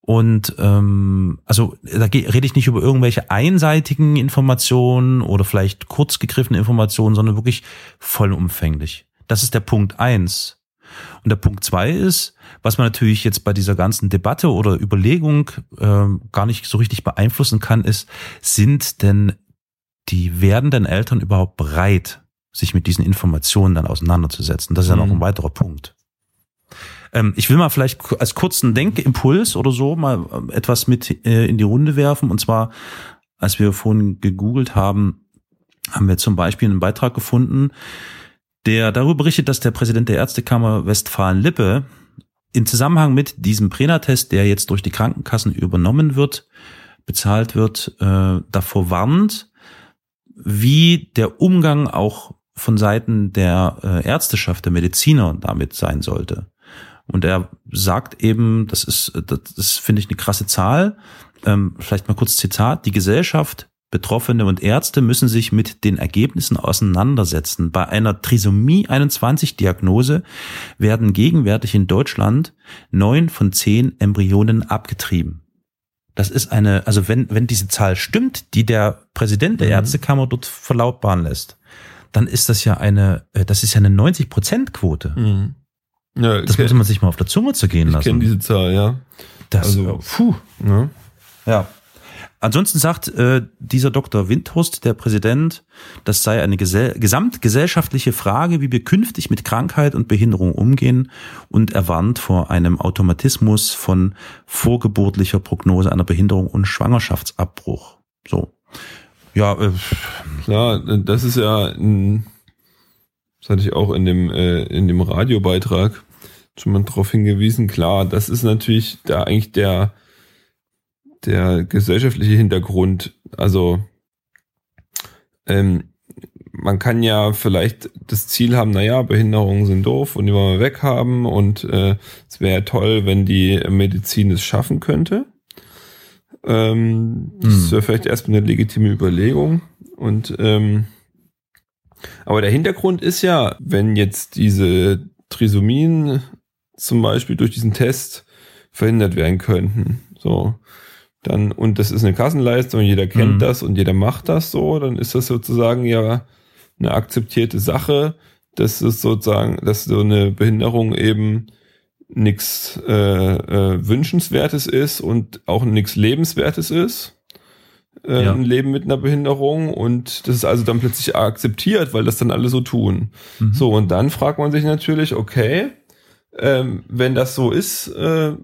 [SPEAKER 1] Und ähm, also da rede ich nicht über irgendwelche einseitigen Informationen oder vielleicht kurz gegriffene Informationen, sondern wirklich vollumfänglich. Das ist der Punkt eins. Und der Punkt zwei ist, was man natürlich jetzt bei dieser ganzen Debatte oder Überlegung ähm, gar nicht so richtig beeinflussen kann, ist, sind denn die werdenden Eltern überhaupt bereit, sich mit diesen Informationen dann auseinanderzusetzen? Das ist ja noch
[SPEAKER 2] Mhm.
[SPEAKER 1] ein weiterer Punkt. Ähm, ich will mal vielleicht als kurzen Denkimpuls oder so mal ähm, etwas mit äh, in die Runde werfen. Und zwar, als wir vorhin gegoogelt haben, haben wir zum Beispiel einen Beitrag gefunden, der darüber berichtet, dass der Präsident der Ärztekammer Westfalen-Lippe in Zusammenhang mit diesem Prena-Test, der jetzt durch die Krankenkassen übernommen wird, bezahlt wird, äh, davor warnt, wie der Umgang auch von Seiten der äh, Ärzteschaft, der Mediziner damit sein sollte. Und er sagt eben, das ist, das, das finde ich eine krasse Zahl, ähm, vielleicht mal kurz Zitat, die Gesellschaft Betroffene und Ärzte müssen sich mit den Ergebnissen auseinandersetzen. Bei einer Trisomie 21 Diagnose werden gegenwärtig in Deutschland neun von zehn Embryonen abgetrieben. Das ist eine, also wenn, wenn diese Zahl stimmt, die der Präsident der
[SPEAKER 2] Mhm.
[SPEAKER 1] Ärztekammer dort verlautbaren lässt, dann ist das ja eine, äh, das ist ja eine 90 Prozent Quote.
[SPEAKER 2] Mhm. Ja,
[SPEAKER 1] Das muss man sich mal auf der Zunge zergehen
[SPEAKER 2] ich kenne
[SPEAKER 1] lassen.
[SPEAKER 2] diese Zahl, ja.
[SPEAKER 1] Das,
[SPEAKER 2] also-
[SPEAKER 1] puh.
[SPEAKER 2] ja.
[SPEAKER 1] Ja. Ansonsten sagt äh, dieser Dr. Windhorst, der Präsident, das sei eine gesell gesamtgesellschaftliche Frage, wie wir künftig mit Krankheit und Behinderung umgehen und er warnt vor einem Automatismus von vorgeburtlicher Prognose einer Behinderung und Schwangerschaftsabbruch. So. Ja, äh,
[SPEAKER 2] Klar, das ist ja, ein, das hatte ich auch in dem, äh, in dem Radiobeitrag schon mal drauf hingewiesen. Klar, das ist natürlich da eigentlich der, der gesellschaftliche Hintergrund. Also, ähm, man kann ja vielleicht das Ziel haben, naja, Behinderungen sind doof und die wollen wir weghaben und äh, es wäre toll, wenn die Medizin es schaffen könnte. Ähm,
[SPEAKER 1] Hm.
[SPEAKER 2] Das wäre vielleicht erstmal eine legitime Überlegung. Und ähm, aber der Hintergrund ist ja, wenn jetzt diese Trisomien zum Beispiel durch diesen Test verhindert werden könnten, so, dann, und das ist eine Kassenleistung, jeder kennt
[SPEAKER 1] Mhm.
[SPEAKER 2] das und jeder macht das so, dann ist das sozusagen ja eine akzeptierte Sache, dass es sozusagen, dass so eine Behinderung eben nichts äh, äh, Wünschenswertes ist und auch nichts Lebenswertes ist. Äh,
[SPEAKER 1] Ja.
[SPEAKER 2] Ein Leben mit einer Behinderung und das ist also dann plötzlich akzeptiert, weil das dann alle so tun.
[SPEAKER 1] mhm.
[SPEAKER 2] So, und dann fragt man sich natürlich, okay, ähm, wenn das so ist, äh,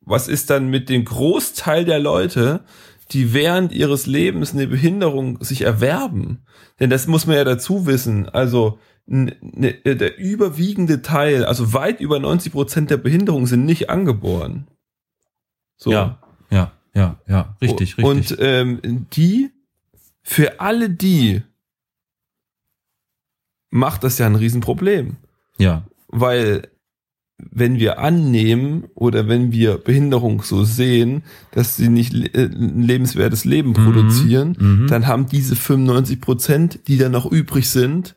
[SPEAKER 2] was ist dann mit dem Großteil der Leute, die während ihres Lebens eine Behinderung sich erwerben? Denn das muss man ja dazu wissen. Also ne, der überwiegende Teil, also weit über 90 Prozent der Behinderungen sind nicht angeboren. So.
[SPEAKER 1] Ja, ja, ja, ja, richtig, richtig.
[SPEAKER 2] Und ähm, die, für alle die, macht das ja ein Riesenproblem.
[SPEAKER 1] ja,
[SPEAKER 2] Weil wenn wir annehmen oder wenn wir Behinderung so sehen, dass sie nicht äh, ein lebenswertes Leben
[SPEAKER 1] Mhm,
[SPEAKER 2] produzieren,
[SPEAKER 1] mhm.
[SPEAKER 2] dann haben diese 95 Prozent, die dann noch übrig sind,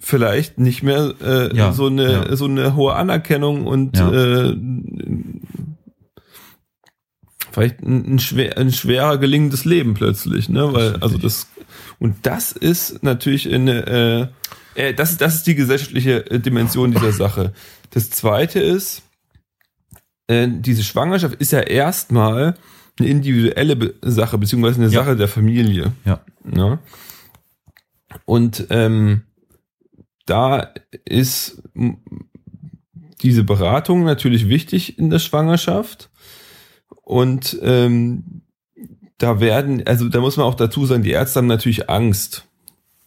[SPEAKER 2] vielleicht nicht mehr äh,
[SPEAKER 1] Ja,
[SPEAKER 2] so eine
[SPEAKER 1] ja.
[SPEAKER 2] so eine hohe Anerkennung und
[SPEAKER 1] Ja.
[SPEAKER 2] äh, vielleicht ein, ein, schwer, ein schwerer gelingendes Leben plötzlich, ne? Weil also das und das ist natürlich eine äh, äh, das ist das ist die gesellschaftliche äh, Dimension dieser Sache. Das zweite ist äh, diese Schwangerschaft ist ja erstmal eine individuelle Be Sache beziehungsweise eine
[SPEAKER 1] Ja.
[SPEAKER 2] Sache der Familie.
[SPEAKER 1] Ja.
[SPEAKER 2] Ne? Und ähm, da ist diese Beratung natürlich wichtig in der Schwangerschaft. Und ähm, da werden, also da muss man auch dazu sagen, die Ärzte haben natürlich Angst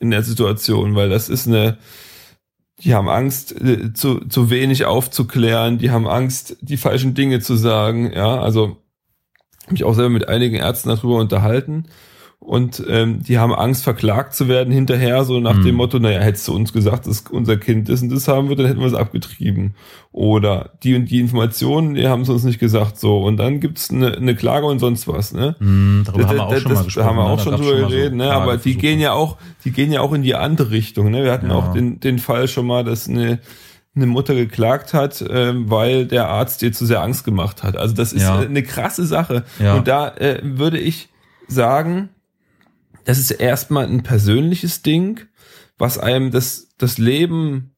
[SPEAKER 2] in der Situation, weil das ist eine, die haben Angst, äh, zu, zu wenig aufzuklären, die haben Angst, die falschen Dinge zu sagen, ja, also mich auch selber mit einigen Ärzten darüber unterhalten und ähm, die haben Angst, verklagt zu werden hinterher, so nach
[SPEAKER 1] Mhm.
[SPEAKER 2] dem Motto, naja, hättest du uns gesagt, dass unser Kind das und das haben wird, dann hätten wir es abgetrieben. Oder die und die Informationen, die haben es uns nicht gesagt, so. Und dann gibt's eine, eine Klage und sonst was, ne?
[SPEAKER 1] Hm, darüber
[SPEAKER 2] Das-
[SPEAKER 1] haben wir auch
[SPEAKER 2] das-
[SPEAKER 1] schon mal gesprochen.
[SPEAKER 2] haben wir
[SPEAKER 1] ne?
[SPEAKER 2] auch schon drüber
[SPEAKER 1] mal so
[SPEAKER 2] geredet, ne? Aber die gehen ja auch, die gehen ja auch in die andere Richtung, ne? Wir hatten
[SPEAKER 1] Ja.
[SPEAKER 2] auch den, den Fall schon mal, dass eine, eine Mutter geklagt hat, ähm, weil der Arzt ihr zu sehr Angst gemacht hat. Also das ist
[SPEAKER 1] Ja.
[SPEAKER 2] eine krasse Sache.
[SPEAKER 1] Ja.
[SPEAKER 2] Und da äh, würde ich sagen, das ist erstmal ein persönliches Ding, was einem das, das Leben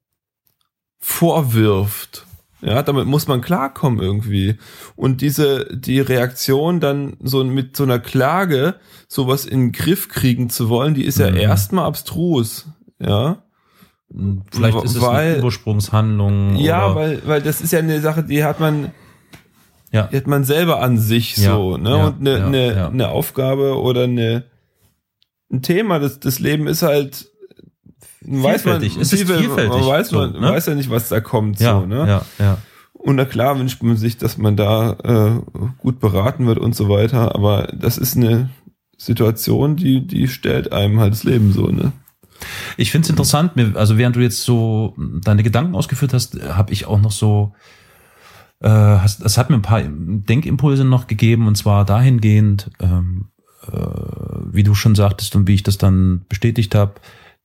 [SPEAKER 2] vorwirft. Ja, damit muss man klarkommen irgendwie. Und diese, die Reaktion dann so mit so einer Klage, sowas in den Griff kriegen zu wollen, die ist ja
[SPEAKER 1] Mhm.
[SPEAKER 2] erstmal abstrus. Ja.
[SPEAKER 1] Vielleicht ist es
[SPEAKER 2] weil-
[SPEAKER 1] eine Ursprungshandlung.
[SPEAKER 2] Ja, weil, weil das ist ja eine Sache, die hat man,
[SPEAKER 1] ja.
[SPEAKER 2] die hat man selber an sich
[SPEAKER 1] Ja,
[SPEAKER 2] so, ne?
[SPEAKER 1] ja,
[SPEAKER 2] und eine,
[SPEAKER 1] ja,
[SPEAKER 2] eine, eine Aufgabe oder eine, ein Thema, das, das Leben ist halt, weiß man,
[SPEAKER 1] Vielfältig. Es ist
[SPEAKER 2] vielfältig, man weiß,
[SPEAKER 1] so,
[SPEAKER 2] man
[SPEAKER 1] ne?
[SPEAKER 2] weiß ja nicht, was da kommt,
[SPEAKER 1] ja,
[SPEAKER 2] so, ne?
[SPEAKER 1] ja, ja.
[SPEAKER 2] Und na klar wünscht man sich, dass man da äh, gut beraten wird und so weiter, aber das ist eine Situation, die, die stellt einem halt das Leben so, ne?
[SPEAKER 1] Ich finde es interessant, also während du jetzt so deine Gedanken ausgeführt hast, habe ich auch noch so, äh, es hat mir ein paar Denkimpulse noch gegeben und zwar dahingehend, ähm, äh, wie du schon sagtest und wie ich das dann bestätigt habe,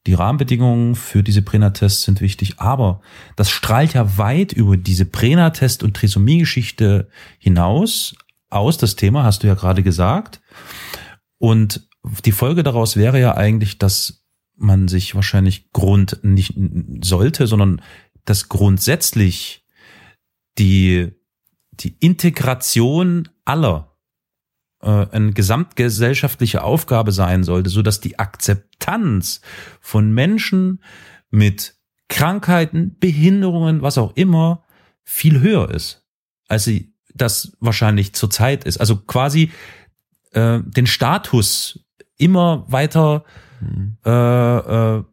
[SPEAKER 1] die Rahmenbedingungen für diese Prenatests sind wichtig, aber das strahlt ja weit über diese Prenatest- und Trisomie-Geschichte hinaus aus. Das Thema hast du ja gerade gesagt. Und die Folge daraus wäre ja eigentlich, dass man sich wahrscheinlich Grund nicht sollte, sondern dass grundsätzlich die, die Integration aller äh, eine gesamtgesellschaftliche Aufgabe sein sollte, so dass die Akzeptanz von Menschen mit Krankheiten, Behinderungen, was auch immer, viel höher ist, als sie das wahrscheinlich zurzeit ist. Also quasi äh, den Status immer weiter mhm. äh, äh,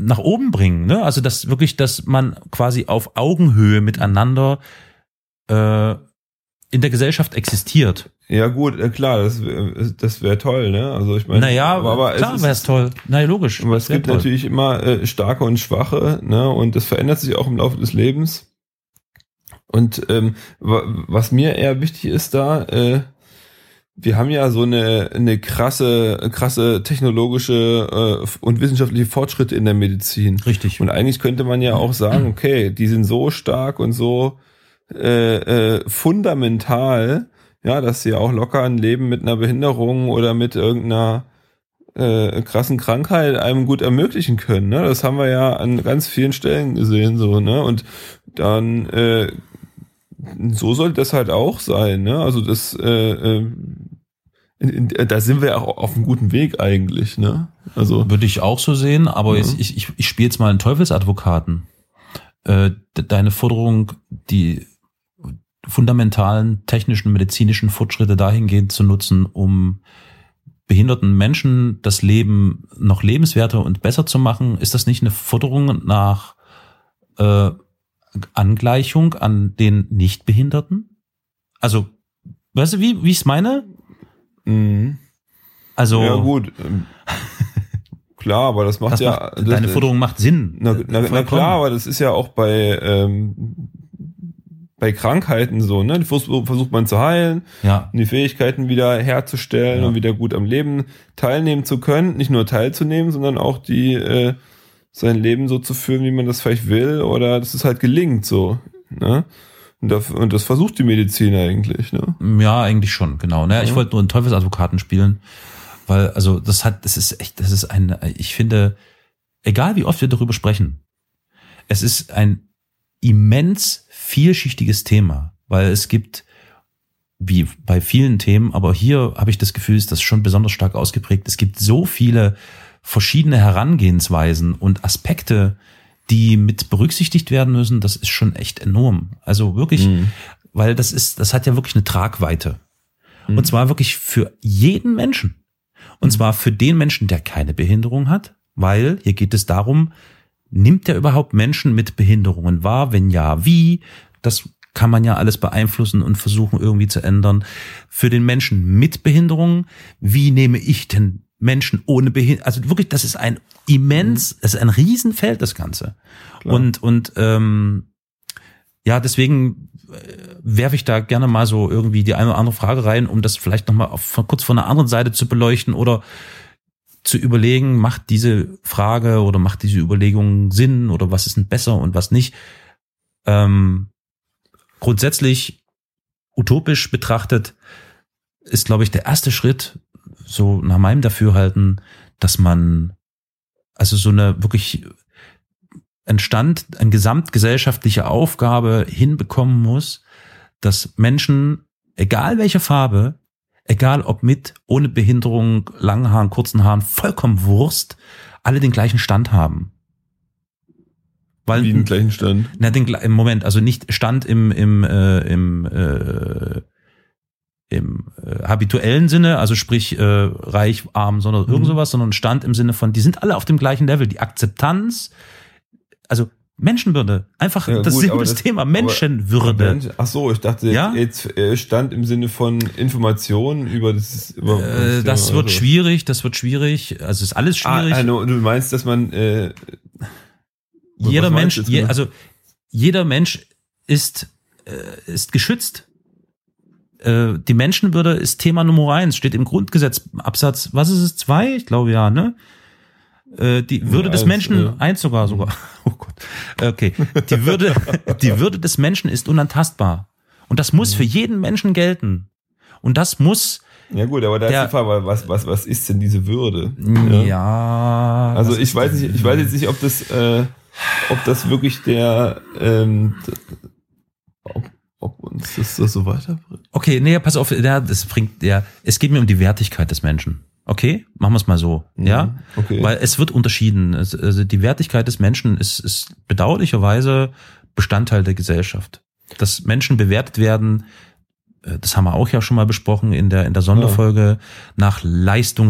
[SPEAKER 1] nach oben bringen. Ne? Also dass wirklich, dass man quasi auf Augenhöhe miteinander äh, in der Gesellschaft existiert.
[SPEAKER 2] Ja gut, äh, klar, das, das wäre toll, ne? Also ich meine,
[SPEAKER 1] naja, aber, aber klar wäre es toll. Naja, logisch.
[SPEAKER 2] Aber es gibt toll. natürlich immer äh, starke und schwache, ne? Und das verändert sich auch im Laufe des Lebens. Und ähm, was mir eher wichtig ist da, äh, wir haben ja so eine, eine krasse, krasse technologische äh, und wissenschaftliche Fortschritte in der Medizin.
[SPEAKER 1] Richtig.
[SPEAKER 2] Und eigentlich könnte man ja auch sagen, okay, die sind so stark und so äh, äh, fundamental, ja, dass sie auch locker ein Leben mit einer Behinderung oder mit irgendeiner äh, krassen Krankheit einem gut ermöglichen können. Ne? Das haben wir ja an ganz vielen Stellen gesehen, so, ne? Und dann äh, so sollte das halt auch sein, ne? Also das äh, äh, in, in, da sind wir auch auf einem guten Weg eigentlich, ne?
[SPEAKER 1] Also würde ich auch so sehen, aber ja. ich, ich, ich spiele jetzt mal einen Teufelsadvokaten. Äh, deine Forderung, die fundamentalen technischen, medizinischen Fortschritte dahingehend zu nutzen, um behinderten Menschen das Leben noch lebenswerter und besser zu machen, ist das nicht eine Forderung nach äh, Angleichung an den Nichtbehinderten? Also, weißt du, wie, wie ich es meine?
[SPEAKER 2] Mhm.
[SPEAKER 1] Also.
[SPEAKER 2] Ja, gut. Klar, aber das macht
[SPEAKER 1] das
[SPEAKER 2] ja.
[SPEAKER 1] Macht, das, deine Forderung macht Sinn.
[SPEAKER 2] Na, na, na, klar, aber das ist ja auch bei, ähm, bei Krankheiten so, ne? Versucht man zu heilen,
[SPEAKER 1] ja.
[SPEAKER 2] die Fähigkeiten wieder herzustellen ja. und wieder gut am Leben teilnehmen zu können. Nicht nur teilzunehmen, sondern auch die, äh, sein Leben so zu führen, wie man das vielleicht will, oder dass es halt gelingt so. Ne? Und, das, und das versucht die Medizin eigentlich, ne?
[SPEAKER 1] Ja, eigentlich schon, genau. Naja, ja. Ich wollte nur einen Teufelsadvokaten spielen, weil, also, das hat, das ist echt, das ist ein, ich finde, egal wie oft wir darüber sprechen, es ist ein immens vielschichtiges Thema, weil es gibt, wie bei vielen Themen, aber hier habe ich das Gefühl, ist das schon besonders stark ausgeprägt. Es gibt so viele verschiedene Herangehensweisen und Aspekte, die mit berücksichtigt werden müssen, das ist schon echt enorm. Also wirklich, mhm. weil das ist, das hat ja wirklich eine Tragweite. Mhm. Und zwar wirklich für jeden Menschen. Und mhm. zwar für den Menschen, der keine Behinderung hat, weil hier geht es darum, nimmt er überhaupt Menschen mit Behinderungen wahr? Wenn ja, wie? Das kann man ja alles beeinflussen und versuchen irgendwie zu ändern. Für den Menschen mit Behinderungen, wie nehme ich denn Menschen ohne Behinderung. Also wirklich, das ist ein immens, es ist ein Riesenfeld, das Ganze. Klar. Und, und ähm, ja, deswegen äh, werfe ich da gerne mal so irgendwie die eine oder andere Frage rein, um das vielleicht nochmal kurz von der anderen Seite zu beleuchten oder zu überlegen, macht diese Frage oder macht diese Überlegung Sinn oder was ist denn besser und was nicht. Ähm, grundsätzlich utopisch betrachtet ist, glaube ich, der erste Schritt so nach meinem Dafürhalten, dass man also so eine wirklich entstand, eine gesamtgesellschaftliche Aufgabe hinbekommen muss, dass Menschen, egal welche Farbe, egal ob mit, ohne Behinderung, langen Haaren, kurzen Haaren, vollkommen Wurst, alle den gleichen Stand haben.
[SPEAKER 2] Weil, Wie den gleichen Stand?
[SPEAKER 1] Na, den, im Moment, also nicht Stand im, im, äh, im äh, im äh, habituellen Sinne, also sprich äh, reich, arm, sondern irgend mhm. sowas, sondern Stand im Sinne von, die sind alle auf dem gleichen Level. Die Akzeptanz, also Menschenwürde, einfach ja, das das Thema Menschenwürde.
[SPEAKER 2] Mensch, ach so, ich dachte ja? jetzt äh, Stand im Sinne von Informationen über das. Über
[SPEAKER 1] äh, das, das wird so. schwierig, das wird schwierig. Also ist alles ah, schwierig. Ah,
[SPEAKER 2] also, du meinst, dass man äh,
[SPEAKER 1] jeder Mensch, je, genau? also jeder Mensch ist äh, ist geschützt äh, die Menschenwürde ist Thema Nummer eins, steht im Grundgesetz, Absatz, was ist es, zwei? Ich glaube ja, ne? Äh, die Würde des
[SPEAKER 2] als,
[SPEAKER 1] Menschen,
[SPEAKER 2] äh,
[SPEAKER 1] eins sogar sogar. Oh Gott. Okay. Die Würde, die Würde des Menschen ist unantastbar. Und das muss für jeden Menschen gelten. Und das muss,
[SPEAKER 2] Ja gut, aber da
[SPEAKER 1] Der-
[SPEAKER 2] ist die Frage, was, was, was ist denn diese Würde?
[SPEAKER 1] ja.
[SPEAKER 2] Also
[SPEAKER 1] was
[SPEAKER 2] ich weiß nicht, ich weiß jetzt nicht, ob das, äh, ob das wirklich der, ähm, ob, ob uns das, das so weiterbringt.
[SPEAKER 1] Okay, nee, pass auf, ja, das bringt, ja, es geht mir um die Wertigkeit des Menschen. Okay, machen wir es mal so, ja,
[SPEAKER 2] Mhm, okay.
[SPEAKER 1] weil es wird unterschieden. Also die Wertigkeit des Menschen ist, ist bedauerlicherweise Bestandteil der Gesellschaft. Dass Menschen bewertet werden, das haben wir auch ja schon mal besprochen in der in der Sonderfolge nach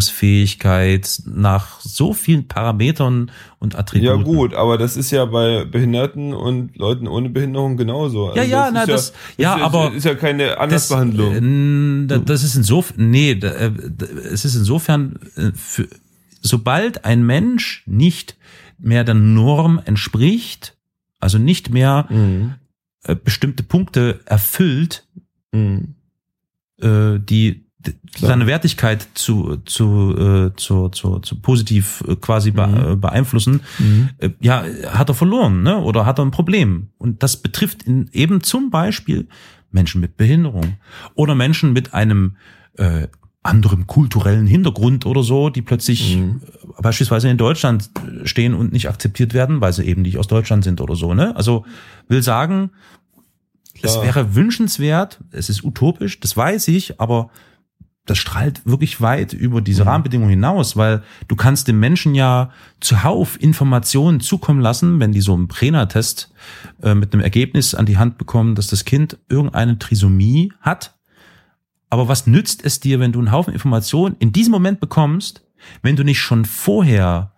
[SPEAKER 1] Leistungsfähigkeit, nach so vielen Parametern und Attributen.
[SPEAKER 2] Ja gut, aber das ist ja bei Behinderten und Leuten ohne Behinderung genauso. Also
[SPEAKER 1] Ja, ja,
[SPEAKER 2] ist
[SPEAKER 1] na, das- ja,
[SPEAKER 2] ist,
[SPEAKER 1] aber
[SPEAKER 2] ist ja keine
[SPEAKER 1] Das,
[SPEAKER 2] Andersbehandlung.
[SPEAKER 1] äh, da- das ist insofern, nee, äh, es ist insofern, äh, für, sobald ein Mensch nicht mehr der Norm entspricht, also nicht mehr
[SPEAKER 2] Mhm.
[SPEAKER 1] äh, bestimmte Punkte erfüllt,
[SPEAKER 2] Mhm.
[SPEAKER 1] äh, die d- seine Wertigkeit zu zu äh, zu, zu, zu positiv äh, quasi be
[SPEAKER 2] Mhm.
[SPEAKER 1] äh, beeinflussen, äh, ja, hat er verloren, ne? Oder hat er ein Problem? Und das betrifft in, eben zum Beispiel Menschen mit Behinderung oder Menschen mit einem äh, anderen kulturellen Hintergrund oder so, die plötzlich
[SPEAKER 2] Mhm.
[SPEAKER 1] äh, beispielsweise in Deutschland stehen und nicht akzeptiert werden, weil sie eben nicht aus Deutschland sind oder so, ne? Also will sagen, es
[SPEAKER 2] Klar.
[SPEAKER 1] wäre wünschenswert, es ist utopisch, das weiß ich, aber das strahlt wirklich weit über diese Rahmenbedingungen hinaus, weil du kannst dem Menschen ja zuhauf Informationen zukommen lassen, wenn die so einen Prena-Test äh, mit einem Ergebnis an die Hand bekommen, dass das Kind irgendeine Trisomie hat. Aber was nützt es dir, wenn du einen Haufen Informationen in diesem Moment bekommst, wenn du nicht schon vorher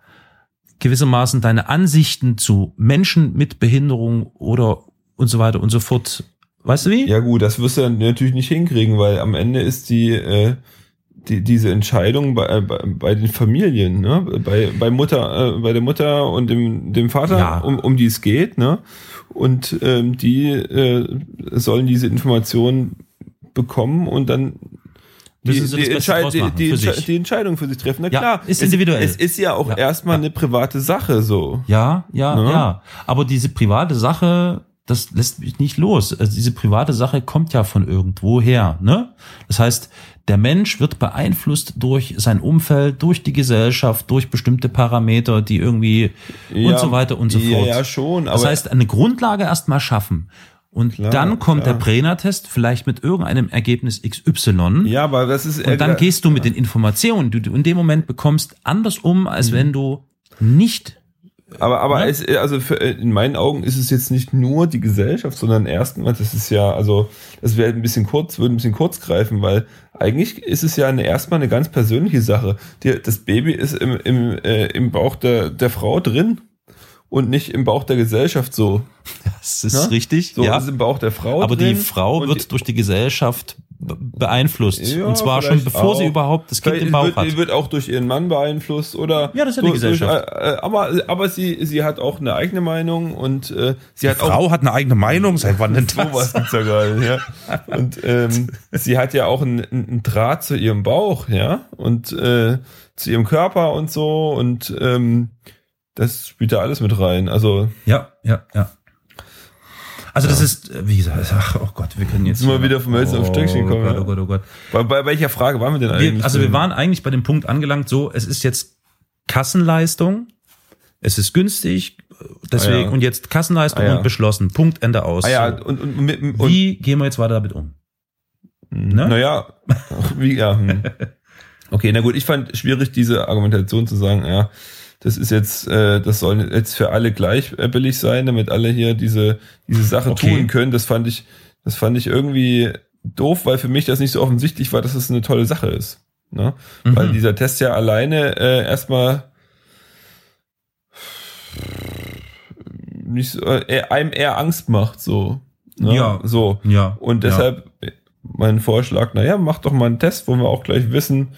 [SPEAKER 1] gewissermaßen deine Ansichten zu Menschen mit Behinderung oder und so weiter und so fort, weißt du wie?
[SPEAKER 2] Ja gut, das wirst du dann natürlich nicht hinkriegen, weil am Ende ist die, äh, die diese Entscheidung bei, bei, bei den Familien, ne? bei, bei Mutter, äh, bei der Mutter und dem, dem Vater,
[SPEAKER 1] Ja.
[SPEAKER 2] um, um die es geht, ne? Und ähm, die äh, sollen diese Informationen bekommen und dann die,
[SPEAKER 1] das
[SPEAKER 2] die,
[SPEAKER 1] Beste
[SPEAKER 2] Entschei-
[SPEAKER 1] draus
[SPEAKER 2] die, die, die Entscheidung für sich treffen. Na
[SPEAKER 1] Ja,
[SPEAKER 2] klar,
[SPEAKER 1] ist
[SPEAKER 2] es,
[SPEAKER 1] individuell.
[SPEAKER 2] Es ist ja auch
[SPEAKER 1] Ja,
[SPEAKER 2] erstmal
[SPEAKER 1] ja.
[SPEAKER 2] eine private Sache so.
[SPEAKER 1] Ja, ja,
[SPEAKER 2] Ne?
[SPEAKER 1] ja. Aber diese private Sache, das lässt mich nicht los. Also diese private Sache kommt ja von irgendwo her. Ne? Das heißt, der Mensch wird beeinflusst durch sein Umfeld, durch die Gesellschaft, durch bestimmte Parameter, die irgendwie
[SPEAKER 2] Ja,
[SPEAKER 1] und so weiter und so
[SPEAKER 2] ja,
[SPEAKER 1] fort.
[SPEAKER 2] ja, schon,
[SPEAKER 1] Das heißt, eine Grundlage erstmal schaffen. Und
[SPEAKER 2] Klar,
[SPEAKER 1] dann kommt
[SPEAKER 2] klar.
[SPEAKER 1] der Brenner-Test vielleicht mit irgendeinem Ergebnis XY.
[SPEAKER 2] Ja, aber das ist
[SPEAKER 1] Und dann gehst du mit den Informationen, die du in dem Moment bekommst, anders um, als wenn du nicht
[SPEAKER 2] Aber, aber
[SPEAKER 1] Ne?
[SPEAKER 2] es, also für, in meinen Augen ist es jetzt nicht nur die Gesellschaft, sondern erstmal, das ist ja, also das wäre ein bisschen kurz, würde ein bisschen kurz greifen, weil eigentlich ist es ja eine, erstmal eine ganz persönliche Sache. Die, das Baby ist im, im, äh, im Bauch der, der Frau drin und nicht im Bauch der Gesellschaft so.
[SPEAKER 1] Das ist
[SPEAKER 2] Ne?
[SPEAKER 1] richtig,
[SPEAKER 2] So
[SPEAKER 1] ja.
[SPEAKER 2] ist im Bauch der Frau
[SPEAKER 1] Aber
[SPEAKER 2] drin.
[SPEAKER 1] die Frau wird durch die Gesellschaft beeinflusst.
[SPEAKER 2] Ja,
[SPEAKER 1] und zwar schon bevor sie
[SPEAKER 2] auch.
[SPEAKER 1] überhaupt das Kind
[SPEAKER 2] Vielleicht
[SPEAKER 1] im Bauch
[SPEAKER 2] wird,
[SPEAKER 1] hat.
[SPEAKER 2] Die wird auch durch ihren Mann beeinflusst oder
[SPEAKER 1] Ja, das ist ja die
[SPEAKER 2] durch-
[SPEAKER 1] Gesellschaft.
[SPEAKER 2] äh, äh, aber aber sie sie hat auch eine eigene Meinung und äh, sie hat auch
[SPEAKER 1] hat eine eigene Meinung, seit wann denn
[SPEAKER 2] Sowas gibt's ja gerade, ja. Und ähm, sie hat ja auch einen, einen Draht zu ihrem Bauch, ja, und äh, zu ihrem Körper und so und ähm, das spielt da alles mit rein. Also
[SPEAKER 1] Ja, ja, ja. Also das ist, äh, wie gesagt, ach, oh Gott, wir können jetzt
[SPEAKER 2] wir wieder vom Hölzchen auf Stöckchen
[SPEAKER 1] oh
[SPEAKER 2] kommen,
[SPEAKER 1] Gott,
[SPEAKER 2] ja.
[SPEAKER 1] oh Gott, oh Gott.
[SPEAKER 2] bei, bei welcher Frage waren wir denn
[SPEAKER 1] Wir,
[SPEAKER 2] eigentlich?
[SPEAKER 1] also wir waren eigentlich bei dem Punkt angelangt, so, es ist jetzt Kassenleistung, es ist günstig, deswegen,
[SPEAKER 2] Ah, ja.
[SPEAKER 1] und jetzt Kassenleistung
[SPEAKER 2] Ah, ja.
[SPEAKER 1] und beschlossen, Punkt, Ende aus.
[SPEAKER 2] ah ja und, und, mit, und
[SPEAKER 1] Wie gehen wir jetzt weiter damit um? ne?
[SPEAKER 2] Naja, wie, ja. Hm. Okay, na gut, ich fand schwierig, diese Argumentation zu sagen, ja, das ist jetzt, äh, das soll jetzt für alle gleich äh, billig sein, damit alle hier diese, diese Sache
[SPEAKER 1] Okay.
[SPEAKER 2] tun können. Das fand ich, das fand ich irgendwie doof, weil für mich das nicht so offensichtlich war, dass es eine tolle Sache ist. Ne?
[SPEAKER 1] Mhm.
[SPEAKER 2] Weil dieser Test ja alleine äh, erstmal nicht so, äh, einem eher Angst macht, so. Ne?
[SPEAKER 1] Ja.
[SPEAKER 2] So.
[SPEAKER 1] Ja.
[SPEAKER 2] Und
[SPEAKER 1] ja.
[SPEAKER 2] deshalb mein Vorschlag, naja, mach doch mal einen Test, wo wir auch gleich wissen,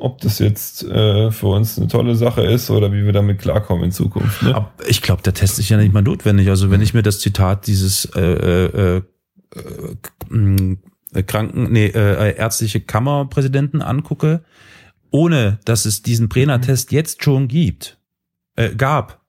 [SPEAKER 2] ob das jetzt äh, für uns eine tolle Sache ist oder wie wir damit klarkommen in Zukunft. Ne?
[SPEAKER 1] Aber ich glaube, der Test ist ja nicht mal notwendig. Also wenn ich mir das Zitat dieses äh, äh, äh, äh, äh, Kranken, nee, äh, ärztliche Kammerpräsidenten angucke, ohne dass es diesen Brenner-Test jetzt schon gibt, äh, gab,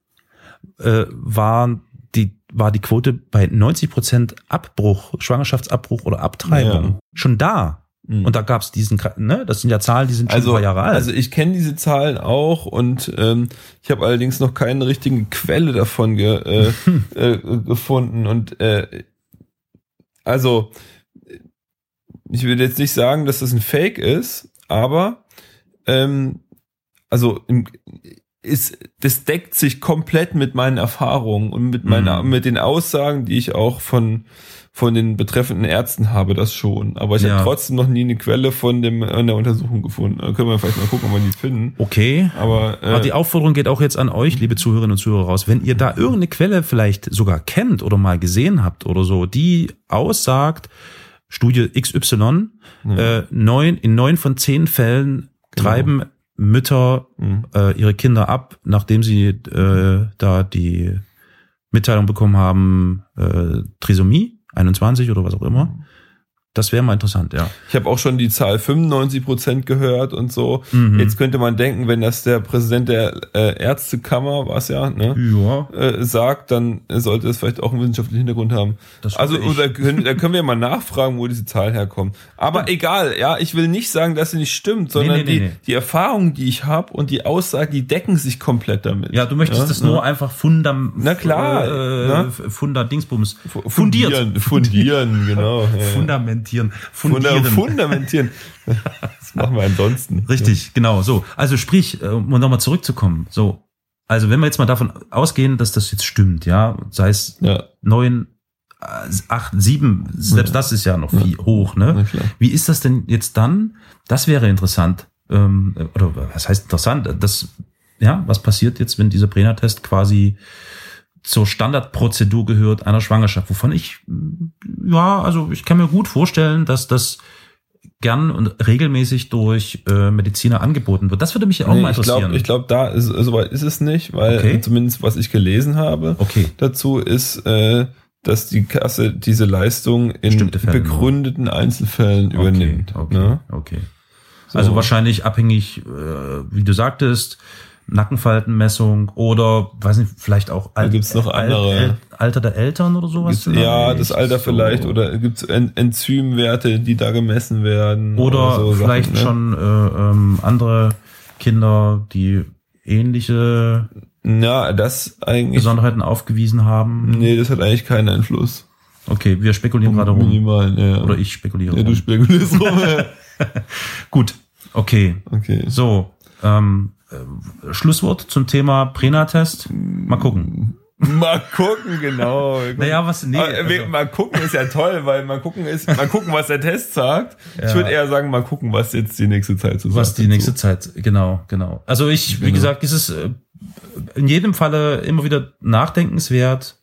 [SPEAKER 1] äh, war die war die Quote bei 90 Prozent Abbruch, Schwangerschaftsabbruch oder Abtreibung
[SPEAKER 2] Ja.
[SPEAKER 1] schon da.
[SPEAKER 2] Mhm.
[SPEAKER 1] Und da gab's diesen, ne, das sind ja Zahlen, die sind schon
[SPEAKER 2] Also,
[SPEAKER 1] ein paar Jahre alt.
[SPEAKER 2] also ich kenne diese Zahlen auch und ähm, ich habe allerdings noch keine richtige Quelle davon ge, äh, äh, gefunden. Und äh, also ich würde jetzt nicht sagen, dass das ein Fake ist, aber ähm, also im, ist, das deckt sich komplett mit meinen Erfahrungen und mit meiner,
[SPEAKER 1] Mhm.
[SPEAKER 2] mit den Aussagen, die ich auch von von den betreffenden Ärzten habe, das schon. Aber ich
[SPEAKER 1] Ja.
[SPEAKER 2] habe trotzdem noch nie eine Quelle von dem an der Untersuchung gefunden. Da können wir vielleicht mal gucken, ob wir die finden.
[SPEAKER 1] okay.
[SPEAKER 2] Aber, äh,
[SPEAKER 1] Aber die Aufforderung geht auch jetzt an euch, liebe Zuhörerinnen und Zuhörer, raus. Wenn ihr da irgendeine Quelle vielleicht sogar kennt oder mal gesehen habt oder so, die aussagt, Studie XY, äh, neun, in neun von zehn Fällen
[SPEAKER 2] Genau.
[SPEAKER 1] treiben Mütter
[SPEAKER 2] Mhm.
[SPEAKER 1] äh, ihre Kinder ab, nachdem sie äh, da die Mitteilung bekommen haben, äh, Trisomie 21 oder was auch immer. Das wäre mal interessant, ja.
[SPEAKER 2] Ich habe auch schon die Zahl 95 Prozent gehört und so.
[SPEAKER 1] Mhm.
[SPEAKER 2] Jetzt könnte man denken, wenn das der Präsident der äh, Ärztekammer, was ja, ne,
[SPEAKER 1] Ja,
[SPEAKER 2] äh, sagt, dann sollte es vielleicht auch einen wissenschaftlichen Hintergrund haben.
[SPEAKER 1] Das
[SPEAKER 2] also da können, da können wir mal nachfragen, wo diese Zahlen herkommen. Aber egal, ja, ich will nicht sagen, dass sie nicht stimmt, sondern
[SPEAKER 1] nee, nee,
[SPEAKER 2] die,
[SPEAKER 1] nee.
[SPEAKER 2] die Erfahrungen, die ich habe und die Aussagen, die decken sich komplett damit.
[SPEAKER 1] Ja, du möchtest
[SPEAKER 2] Ja,
[SPEAKER 1] das
[SPEAKER 2] ja.
[SPEAKER 1] nur einfach fundam
[SPEAKER 2] Na klar,
[SPEAKER 1] äh,
[SPEAKER 2] ne?
[SPEAKER 1] Funda Dingsbums fundiert
[SPEAKER 2] Fundieren, fundieren, genau. Ja.
[SPEAKER 1] Fundamentieren.
[SPEAKER 2] Funda
[SPEAKER 1] fundieren.
[SPEAKER 2] fundamentieren. Das machen wir ansonsten.
[SPEAKER 1] richtig genau. So also sprich äh, um nochmal zurückzukommen so. Also wenn wir jetzt mal davon ausgehen dass das jetzt stimmt ja sei es
[SPEAKER 2] Ja,
[SPEAKER 1] neun äh, acht sieben selbst das ist ja noch viel hoch ne? Wie ist das denn jetzt dann? Das wäre interessant ähm, oder was heißt interessant? Das ja was passiert jetzt wenn dieser Brenner-Test quasi zur Standardprozedur gehört einer Schwangerschaft, wovon ich, mm, ja, also ich kann mir gut vorstellen, dass das gern und regelmäßig durch äh, Mediziner angeboten wird. Das würde mich ja auch
[SPEAKER 2] Nee,
[SPEAKER 1] mal
[SPEAKER 2] ich
[SPEAKER 1] interessieren.
[SPEAKER 2] glaube, ich glaub, da ist soweit ist es nicht, weil
[SPEAKER 1] Okay.
[SPEAKER 2] zumindest was ich gelesen habe
[SPEAKER 1] okay,
[SPEAKER 2] dazu ist, äh, dass die Kasse diese Leistung in
[SPEAKER 1] Fälle nur.
[SPEAKER 2] begründeten Einzelfällen übernimmt.
[SPEAKER 1] okay,
[SPEAKER 2] Ne?
[SPEAKER 1] okay.
[SPEAKER 2] So.
[SPEAKER 1] Also wahrscheinlich abhängig, äh, wie du sagtest, Nackenfaltenmessung oder, weiß nicht, vielleicht auch
[SPEAKER 2] Da gibt's noch andere.
[SPEAKER 1] Alter der Eltern oder sowas.
[SPEAKER 2] Gibt's, ja, das Alter
[SPEAKER 1] So.
[SPEAKER 2] vielleicht oder gibt es Enzymwerte, die da gemessen werden
[SPEAKER 1] Oder
[SPEAKER 2] so
[SPEAKER 1] vielleicht
[SPEAKER 2] Sachen, ne?
[SPEAKER 1] schon äh, ähm, andere Kinder, die ähnliche
[SPEAKER 2] Ja, das eigentlich.
[SPEAKER 1] Besonderheiten aufgewiesen haben.
[SPEAKER 2] Nee, das hat eigentlich keinen Einfluss.
[SPEAKER 1] Okay, wir spekulieren gerade rum.
[SPEAKER 2] Minimal, ja.
[SPEAKER 1] Oder ich spekuliere
[SPEAKER 2] Ja, du
[SPEAKER 1] rum.
[SPEAKER 2] spekulierst rum.
[SPEAKER 1] Gut, okay.
[SPEAKER 2] Okay.
[SPEAKER 1] So, ähm, äh, Schlusswort zum Thema Prena-Test. Mal gucken.
[SPEAKER 2] Mal gucken, genau.
[SPEAKER 1] Naja, was, nee, also-
[SPEAKER 2] mal gucken ist ja toll, weil mal gucken ist, mal gucken, was der Test sagt. Ich
[SPEAKER 1] Ja.
[SPEAKER 2] würde eher sagen, mal gucken, was jetzt die nächste Zeit so sagt.
[SPEAKER 1] Was die nächste Zeit, genau, genau. Also ich, wie
[SPEAKER 2] Genau.
[SPEAKER 1] gesagt, ist es äh, in jedem Falle immer wieder nachdenkenswert.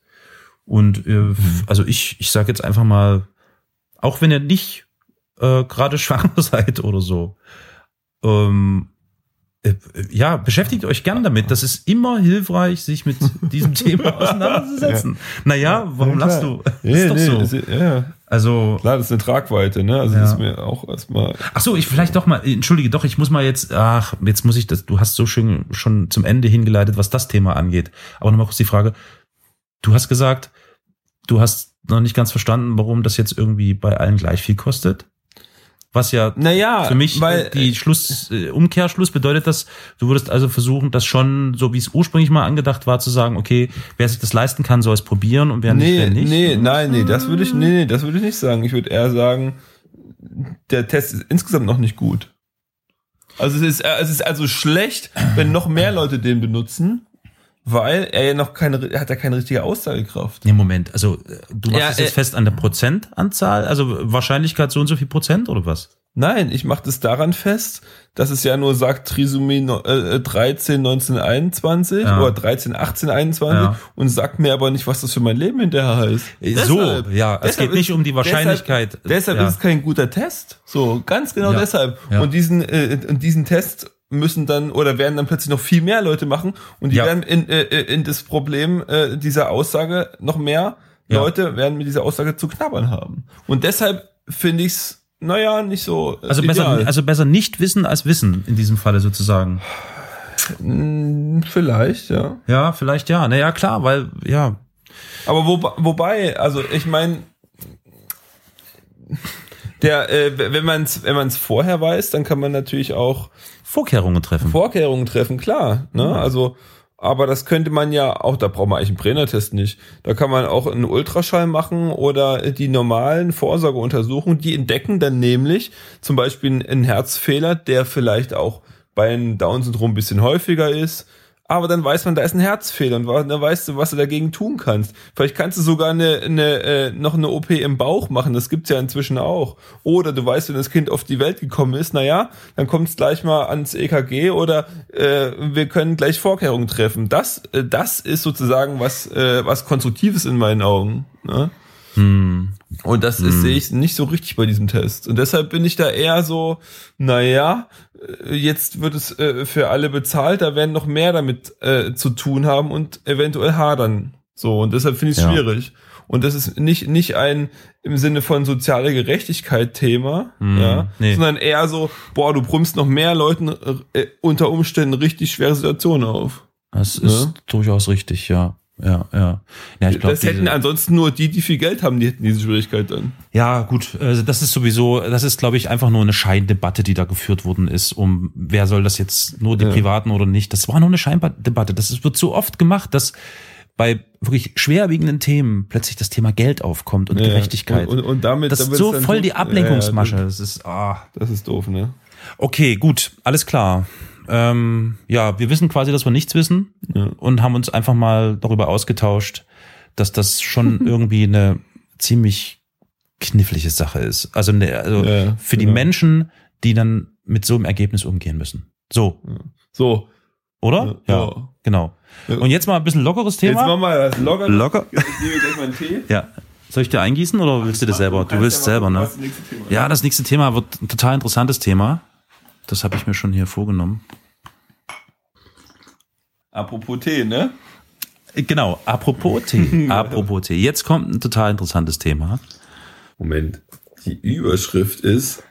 [SPEAKER 1] Und äh,
[SPEAKER 2] Mhm.
[SPEAKER 1] also ich, ich sage jetzt einfach mal, auch wenn ihr nicht äh, gerade schwanger seid oder so, ähm, äh, ja, beschäftigt euch gern damit. Das ist immer hilfreich, sich mit diesem Thema auseinanderzusetzen. Naja, warum
[SPEAKER 2] Ja,
[SPEAKER 1] lachst du?
[SPEAKER 2] Nee,
[SPEAKER 1] ist doch
[SPEAKER 2] nee,
[SPEAKER 1] so.
[SPEAKER 2] ist, ja,
[SPEAKER 1] Also,
[SPEAKER 2] klar, das ist eine Tragweite, ne? Also
[SPEAKER 1] Ja.
[SPEAKER 2] das ist mir auch erstmal.
[SPEAKER 1] Ach so, ich vielleicht doch mal, entschuldige, doch, ich muss mal jetzt, ach, jetzt muss ich das, du hast so schön schon zum Ende hingeleitet, was das Thema angeht. Aber nochmal kurz die Frage, du hast gesagt, du hast noch nicht ganz verstanden, warum das jetzt irgendwie bei allen gleich viel kostet. Was ja
[SPEAKER 2] Naja,
[SPEAKER 1] für mich
[SPEAKER 2] weil,
[SPEAKER 1] äh, die Schluss, äh, Umkehrschluss bedeutet das, du würdest also versuchen, das schon, so wie es ursprünglich mal angedacht war, zu sagen, okay, wer sich das leisten kann, soll es probieren und wer nicht,
[SPEAKER 2] nee,
[SPEAKER 1] wer nicht.
[SPEAKER 2] nee, nein, nee, das würde ich, nee, nee, das würde ich nicht sagen. Ich würde eher sagen, der Test ist insgesamt noch nicht gut. Also es ist, es ist also schlecht, wenn noch mehr Leute den benutzen, weil er ja noch keine, er hat ja keine richtige Aussagekraft.
[SPEAKER 1] Nee, Moment, also äh, du machst
[SPEAKER 2] Ja,
[SPEAKER 1] es jetzt
[SPEAKER 2] äh,
[SPEAKER 1] fest an der Prozentanzahl, also Wahrscheinlichkeit so und so viel Prozent oder was?
[SPEAKER 2] Nein, ich mache das daran fest, dass es ja nur sagt Trisomie äh, 13, 19, 21
[SPEAKER 1] Ja.
[SPEAKER 2] oder 13, 18, 21
[SPEAKER 1] Ja.
[SPEAKER 2] und sagt mir aber nicht, was das für mein Leben hinterher heißt.
[SPEAKER 1] So,
[SPEAKER 2] Deshalb-
[SPEAKER 1] ja, es geht nicht
[SPEAKER 2] ist-
[SPEAKER 1] um die Wahrscheinlichkeit.
[SPEAKER 2] Deshalb, deshalb
[SPEAKER 1] ja.
[SPEAKER 2] ist es kein guter Test. So, ganz genau deshalb. Und diesen, äh, und diesen Test müssen dann oder werden dann plötzlich noch viel mehr Leute machen und die
[SPEAKER 1] Ja.
[SPEAKER 2] werden in, äh, in das Problem äh, dieser Aussage noch mehr
[SPEAKER 1] Ja.
[SPEAKER 2] Leute werden mit dieser Aussage zu knabbern haben. Und deshalb finde ich's, naja, nicht so.
[SPEAKER 1] Also besser,
[SPEAKER 2] ideal.
[SPEAKER 1] also besser nicht wissen als wissen in diesem Falle sozusagen.
[SPEAKER 2] Mm, Vielleicht, ja.
[SPEAKER 1] Ja, vielleicht ja. Naja, klar, weil, ja.
[SPEAKER 2] Aber wo, wobei, also ich meine, der, äh, wenn man es wenn man's vorher weiß, dann kann man natürlich auch
[SPEAKER 1] Vorkehrungen treffen.
[SPEAKER 2] Vorkehrungen treffen, klar. Ne? Also, aber das könnte man ja auch, da braucht man eigentlich einen Brennertest nicht. Da kann man auch einen Ultraschall machen oder die normalen Vorsorgeuntersuchungen, die entdecken dann nämlich zum Beispiel einen Herzfehler, der vielleicht auch bei einem Down-Syndrom ein bisschen häufiger ist. Aber dann weiß man, da ist ein Herzfehler und dann weißt du, was du dagegen tun kannst. Vielleicht kannst du sogar eine, eine, äh, noch eine OP im Bauch machen, das gibt's ja inzwischen auch. Oder du weißt, wenn das Kind auf die Welt gekommen ist, naja, dann kommt es gleich mal ans EKG oder äh, wir können gleich Vorkehrungen treffen. Das, äh, das ist sozusagen was, äh, was Konstruktives in meinen Augen. Ne? Und das ist, sehe ich nicht so richtig bei diesem Test. Und deshalb bin ich da eher so, naja, äh, jetzt wird es äh, für alle bezahlt, da werden noch mehr damit äh, zu tun haben und eventuell hadern. So, und deshalb finde ich es
[SPEAKER 1] Ja.
[SPEAKER 2] schwierig. Und das ist nicht, nicht ein im Sinne von soziale Gerechtigkeit Thema, ja,
[SPEAKER 1] nee.
[SPEAKER 2] sondern eher so, boah, du brummst noch mehr Leuten äh, unter Umständen richtig schwere Situationen auf.
[SPEAKER 1] Das ist durchaus richtig, ja. Ja, ja. Ja, ich glaube,
[SPEAKER 2] das hätten ansonsten nur die, die viel Geld haben, die hätten diese Schwierigkeit dann.
[SPEAKER 1] Ja, gut, also das ist sowieso, das ist, glaube ich, einfach nur eine Scheindebatte, die da geführt worden ist, um wer soll das jetzt nur die
[SPEAKER 2] Ja.
[SPEAKER 1] Privaten oder nicht. Das war nur eine Scheindebatte. Das ist- wird so oft gemacht, dass bei wirklich schwerwiegenden Themen plötzlich das Thema Geld aufkommt und
[SPEAKER 2] Ja,
[SPEAKER 1] Gerechtigkeit.
[SPEAKER 2] Und, und, und damit,
[SPEAKER 1] das ist so voll die Ablenkungsmasche.
[SPEAKER 2] Ja,
[SPEAKER 1] Das ist, ah.
[SPEAKER 2] das ist doof, ne?
[SPEAKER 1] Okay, gut, alles klar. Ähm, ja, wir wissen quasi, dass wir nichts wissen
[SPEAKER 2] Ja.
[SPEAKER 1] und haben uns einfach mal darüber ausgetauscht, dass das schon irgendwie eine ziemlich knifflige Sache ist. Also, eine, also
[SPEAKER 2] Ja,
[SPEAKER 1] für die
[SPEAKER 2] genau.
[SPEAKER 1] Menschen, die dann mit so einem Ergebnis umgehen müssen. So,
[SPEAKER 2] So.
[SPEAKER 1] oder?
[SPEAKER 2] Ja.
[SPEAKER 1] Ja, genau.
[SPEAKER 2] Ja.
[SPEAKER 1] Und jetzt mal ein bisschen lockeres
[SPEAKER 2] Jetzt
[SPEAKER 1] Thema.
[SPEAKER 2] machen wir das locker.
[SPEAKER 1] Locker.
[SPEAKER 2] Ich nehme gleich mal einen Tee.
[SPEAKER 1] Ja. Soll ich dir eingießen oder willst du das selber? Du willst selber, ne? Ja, das nächste Thema wird ein total interessantes Thema. Das habe ich mir schon hier vorgenommen.
[SPEAKER 2] Apropos Tee, ne?
[SPEAKER 1] Genau, apropos Tee. apropos Tee. Jetzt kommt ein total interessantes Thema.
[SPEAKER 2] Moment. Die Überschrift ist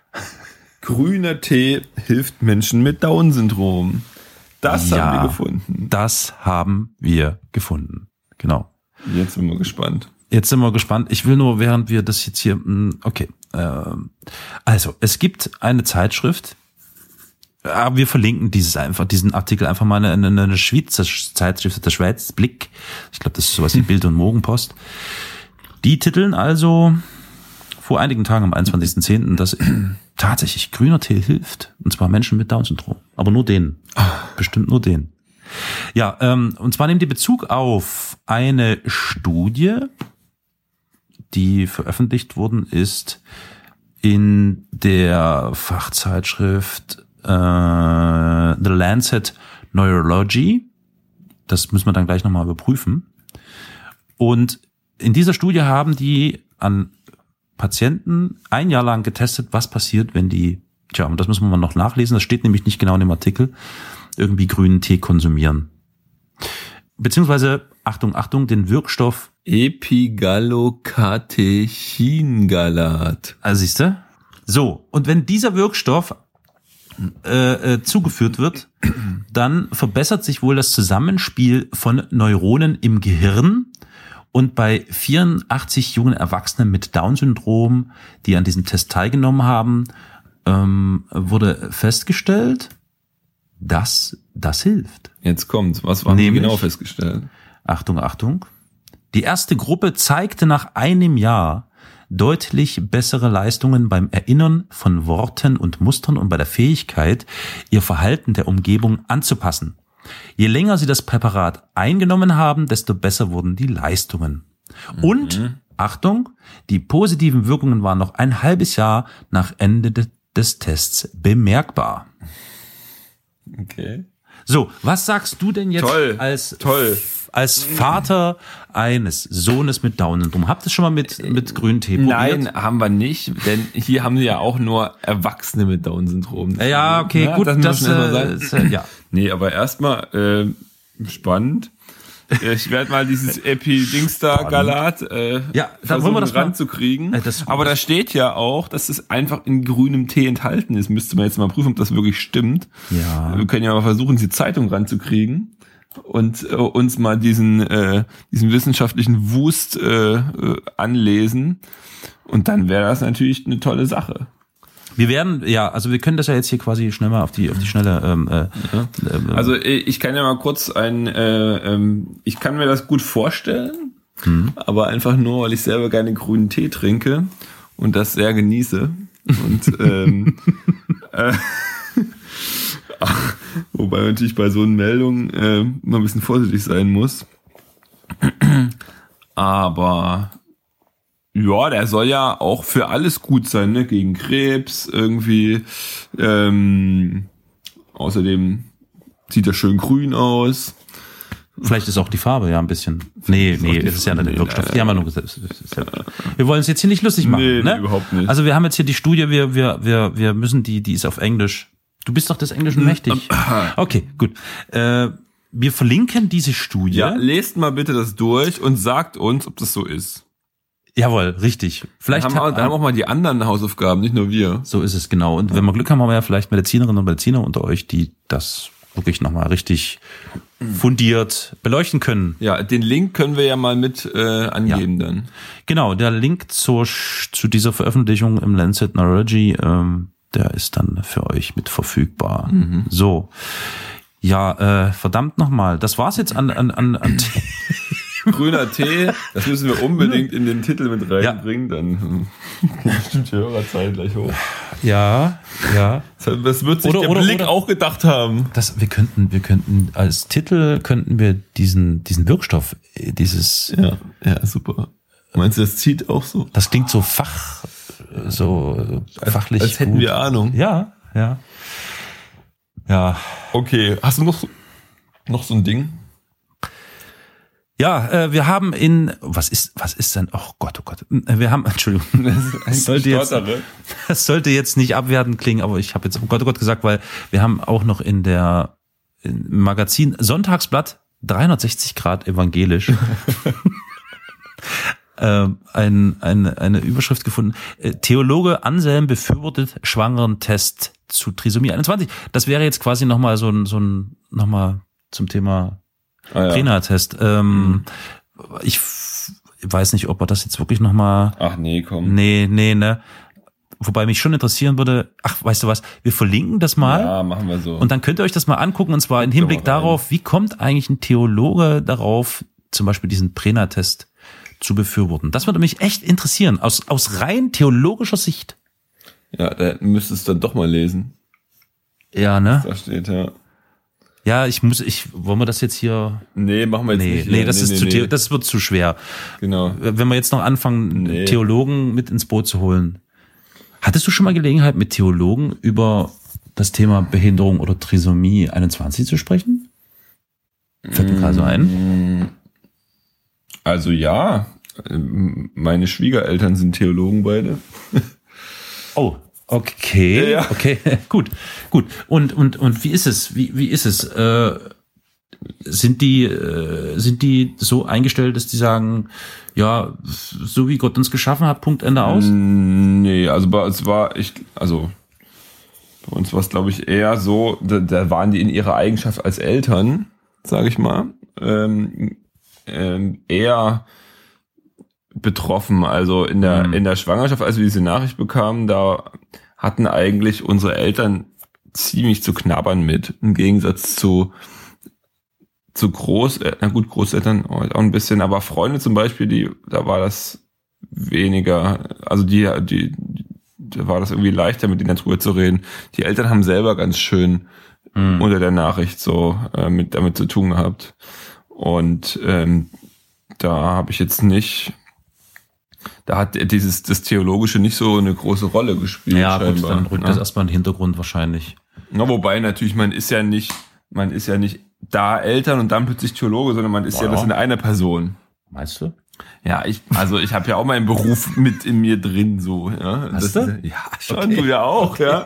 [SPEAKER 2] Grüner Tee hilft Menschen mit Down-Syndrom. Das
[SPEAKER 1] Ja.
[SPEAKER 2] haben wir gefunden.
[SPEAKER 1] Das haben wir gefunden. Genau.
[SPEAKER 2] Jetzt sind wir gespannt.
[SPEAKER 1] Jetzt sind wir gespannt. Ich will nur, während wir das jetzt hier, mm, okay. ähm, Also, es gibt eine Zeitschrift, aber wir verlinken dieses einfach, diesen Artikel einfach mal in eine, eine Schweizer Zeitschrift, der Schweiz Blick. Ich glaube, das ist sowas wie Bild und Morgenpost. Die titeln also vor einigen Tagen am 21.10., dass tatsächlich grüner Tee hilft. Und zwar Menschen mit Down-Syndrom. Aber nur denen. Bestimmt nur denen. Ja, ähm, und zwar nehmen die Bezug auf eine Studie, die veröffentlicht worden ist in der Fachzeitschrift äh, The Lancet Neurology. Das müssen wir dann gleich nochmal überprüfen. Und in dieser Studie haben die an Patienten ein Jahr lang getestet, was passiert, wenn die, tja, und das müssen wir mal noch nachlesen, das steht nämlich nicht genau in dem Artikel, irgendwie grünen Tee konsumieren. Beziehungsweise, Achtung, Achtung, den Wirkstoff,
[SPEAKER 2] Epigallocatechingalat.
[SPEAKER 1] also siehst du? So, und wenn dieser Wirkstoff äh, äh, zugeführt wird, dann verbessert sich wohl das Zusammenspiel von Neuronen im Gehirn. Und bei 84 jungen Erwachsenen mit Down-Syndrom, die an diesem Test teilgenommen haben, ähm, wurde festgestellt, dass das hilft.
[SPEAKER 2] Jetzt kommt. Was war
[SPEAKER 1] Nämlich?
[SPEAKER 2] genau festgestellt?
[SPEAKER 1] Achtung, Achtung. Die erste Gruppe zeigte nach einem Jahr deutlich bessere Leistungen beim Erinnern von Worten und Mustern und bei der Fähigkeit, ihr Verhalten der Umgebung anzupassen. Je länger sie das Präparat eingenommen haben, desto besser wurden die Leistungen. Und, Achtung, die positiven Wirkungen waren noch ein halbes Jahr nach Ende de des Tests bemerkbar.
[SPEAKER 2] Okay.
[SPEAKER 1] So, was sagst du denn jetzt
[SPEAKER 2] Toll,
[SPEAKER 1] als
[SPEAKER 2] toll.
[SPEAKER 1] Als Vater eines Sohnes mit Down-Syndrom? Habt ihr schon mal mit mit Grüntee probiert?
[SPEAKER 2] Nein, haben wir nicht, denn hier haben sie ja auch nur Erwachsene mit Down-Syndrom.
[SPEAKER 1] Ja, okay, gut,
[SPEAKER 2] das,
[SPEAKER 1] das, äh,
[SPEAKER 2] sagen.
[SPEAKER 1] äh, ja.
[SPEAKER 2] Nee, aber erstmal äh, spannend. Ich werde mal dieses Epi-Dings-da-Galat äh,
[SPEAKER 1] Ja, dann wollen wir das
[SPEAKER 2] ranzukriegen.
[SPEAKER 1] Äh, das-
[SPEAKER 2] Aber da steht ja auch, dass es einfach in grünem Tee enthalten ist. Müsste man jetzt mal prüfen, ob das wirklich stimmt.
[SPEAKER 1] Ja.
[SPEAKER 2] Wir können ja mal versuchen, die Zeitung ranzukriegen und äh, uns mal diesen, äh, diesen wissenschaftlichen Wust äh, äh, anlesen. Und dann wäre das natürlich eine tolle Sache.
[SPEAKER 1] Wir werden, ja, also wir können das ja jetzt hier quasi schnell mal auf die, auf die schnelle, ähm, äh, ähm,
[SPEAKER 2] Also äh, ich kann ja mal kurz ein, äh, ähm, ich kann mir das gut vorstellen, aber einfach nur, weil ich selber gerne grünen Tee trinke und das sehr genieße. Und ähm, äh, ach, wobei man natürlich bei so einer Meldung äh, immer ein bisschen vorsichtig sein muss. Aber ja, der soll ja auch für alles gut sein, ne? Gegen Krebs irgendwie. Ähm, außerdem sieht er schön grün aus.
[SPEAKER 1] vielleicht ist auch die Farbe ja ein bisschen. Nee,
[SPEAKER 2] ist
[SPEAKER 1] nee, es ist ja eine Wirkstoff. Die haben wir nur gesagt. Wir wollen es jetzt hier nicht lustig machen,
[SPEAKER 2] nee,
[SPEAKER 1] ne?
[SPEAKER 2] überhaupt nicht.
[SPEAKER 1] Also wir haben jetzt hier die Studie, wir, wir, wir, wir müssen die, die ist auf Englisch. Du bist doch des Englischen mächtig. Okay, gut. Äh, wir verlinken diese Studie.
[SPEAKER 2] Ja, lest mal bitte das durch und sagt uns, ob das so ist.
[SPEAKER 1] Jawohl, richtig. Vielleicht
[SPEAKER 2] Dann haben, auch, dann haben auch mal die anderen Hausaufgaben, nicht nur wir.
[SPEAKER 1] So ist es genau. Und wenn wir Glück haben, haben wir ja vielleicht Medizinerinnen und Mediziner unter euch, die das wirklich nochmal richtig fundiert beleuchten können.
[SPEAKER 2] Ja, den Link können wir ja mal mit äh, angeben dann.
[SPEAKER 1] Genau, der Link zur, zu dieser Veröffentlichung im Lancet Neurology, ähm, der ist dann für euch mit verfügbar. So. Ja, äh, verdammt nochmal. Das war's jetzt an, an, an, an
[SPEAKER 2] Grüner Tee, das müssen wir unbedingt in den Titel mit reinbringen, dann hm, geht bestimmt die Hörerzeit gleich hoch.
[SPEAKER 1] Ja, ja.
[SPEAKER 2] Das wird sich
[SPEAKER 1] Oder-
[SPEAKER 2] der
[SPEAKER 1] oder-
[SPEAKER 2] Blick
[SPEAKER 1] oder-
[SPEAKER 2] auch gedacht haben.
[SPEAKER 1] Das, wir könnten, wir könnten, als Titel könnten wir diesen, diesen Wirkstoff, äh, dieses,
[SPEAKER 2] Ja, ja, super. Meinst du, das zieht auch so?
[SPEAKER 1] das klingt so fach, so äh, fachlich.
[SPEAKER 2] Als hätten
[SPEAKER 1] gut.
[SPEAKER 2] wir Ahnung.
[SPEAKER 1] Ja, ja. Ja.
[SPEAKER 2] Okay, hast du noch, so- noch so ein Ding?
[SPEAKER 1] Ja, äh, wir haben in, was ist, was ist denn, oh Gott, oh Gott, Äh, wir haben, Entschuldigung, das sollte jetzt,
[SPEAKER 2] Stottere.
[SPEAKER 1] das sollte jetzt nicht abwertend klingen, aber ich habe jetzt, oh Gott, oh Gott gesagt, weil wir haben auch noch in der im Magazin Sonntagsblatt 360 Grad evangelisch äh, ein, eine, eine Überschrift gefunden. Äh, Theologe Anselm befürwortet schwangeren Test zu Trisomie 21. Das wäre jetzt quasi nochmal so ein, so ein, nochmal zum Thema
[SPEAKER 2] Ah, ja.
[SPEAKER 1] Prena-Test. Ähm, Ich f- weiß nicht, ob er das jetzt wirklich nochmal.
[SPEAKER 2] Ach nee, komm.
[SPEAKER 1] Nee, nee, ne. Wobei mich schon interessieren würde, ach, weißt du was, wir verlinken das mal.
[SPEAKER 2] Ja, machen wir so.
[SPEAKER 1] Und dann könnt ihr euch das mal angucken, und zwar im Hinblick darauf, wie kommt eigentlich ein Theologe darauf, zum Beispiel diesen Prena-Test zu befürworten. Das würde mich echt interessieren, aus, aus rein theologischer Sicht.
[SPEAKER 2] ja, da müsstest du dann doch mal lesen.
[SPEAKER 1] Ja, ne?
[SPEAKER 2] Da steht ja.
[SPEAKER 1] Ja, ich muss, ich, wollen wir das jetzt hier?
[SPEAKER 2] Nee, machen wir jetzt
[SPEAKER 1] Nee,
[SPEAKER 2] nicht.
[SPEAKER 1] nee, das ist zu, the- das wird zu schwer.
[SPEAKER 2] Genau.
[SPEAKER 1] Wenn wir jetzt noch anfangen,
[SPEAKER 2] Nee.
[SPEAKER 1] Theologen mit ins Boot zu holen. Hattest du schon mal Gelegenheit, mit Theologen über das Thema Behinderung oder Trisomie 21 zu sprechen? Fällt mir gerade so ein.
[SPEAKER 2] Also ja, meine Schwiegereltern sind Theologen beide.
[SPEAKER 1] Oh, okay,
[SPEAKER 2] Ja, ja.
[SPEAKER 1] okay, gut, gut. Und und und wie ist es? Wie wie ist es? Äh, sind die äh, sind die so eingestellt, dass die sagen, ja, so wie Gott uns geschaffen hat, Punkt Ende aus?
[SPEAKER 2] Nee, also uns war ich, also bei uns war es glaube ich eher so, da, da waren die in ihrer Eigenschaft als Eltern, sage ich mal, ähm, ähm, eher betroffen. Also in der
[SPEAKER 1] Mhm.
[SPEAKER 2] in der Schwangerschaft, als wir diese Nachricht bekamen, da hatten eigentlich unsere Eltern ziemlich zu knabbern mit, im Gegensatz zu zu Groß, äh, na gut, Großeltern auch ein bisschen, aber Freunde zum Beispiel, die, da war das weniger, also die, die, da war das irgendwie leichter, mit denen drüber zu reden. Die Eltern haben selber ganz schön
[SPEAKER 1] Mhm.
[SPEAKER 2] unter der Nachricht so äh, mit damit zu tun gehabt. Und ähm, da habe ich jetzt nicht, da hat dieses das Theologische nicht so eine große Rolle gespielt.
[SPEAKER 1] Ja, gut,
[SPEAKER 2] scheinbar,
[SPEAKER 1] dann rückt
[SPEAKER 2] ne?
[SPEAKER 1] das erstmal in den Hintergrund wahrscheinlich.
[SPEAKER 2] Na, wobei natürlich, man ist ja nicht, man ist ja nicht da Eltern und dann plötzlich Theologe, sondern man ist ja
[SPEAKER 1] Ja.
[SPEAKER 2] das in einer Person.
[SPEAKER 1] Meinst du?
[SPEAKER 2] Ja, ich, also ich habe ja auch meinen Beruf mit in mir drin, so. Ja,
[SPEAKER 1] Hast
[SPEAKER 2] das
[SPEAKER 1] du?
[SPEAKER 2] Ja, schon,
[SPEAKER 1] Okay.
[SPEAKER 2] du ja auch, ja.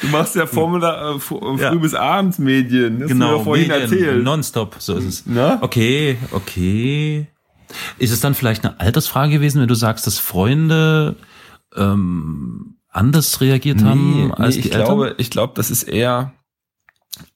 [SPEAKER 2] Du machst ja Vormittag, äh, früh
[SPEAKER 1] Ja.
[SPEAKER 2] bis abends Medien. Das hast
[SPEAKER 1] Genau,
[SPEAKER 2] du ja vorhin
[SPEAKER 1] Medien,
[SPEAKER 2] erzählt.
[SPEAKER 1] nonstop, so ist es.
[SPEAKER 2] Na?
[SPEAKER 1] Okay, okay. Ist es dann vielleicht eine Altersfrage gewesen, wenn du sagst, dass Freunde ähm, anders reagiert haben als
[SPEAKER 2] ich
[SPEAKER 1] die Eltern?
[SPEAKER 2] glaube, ich glaube, das ist eher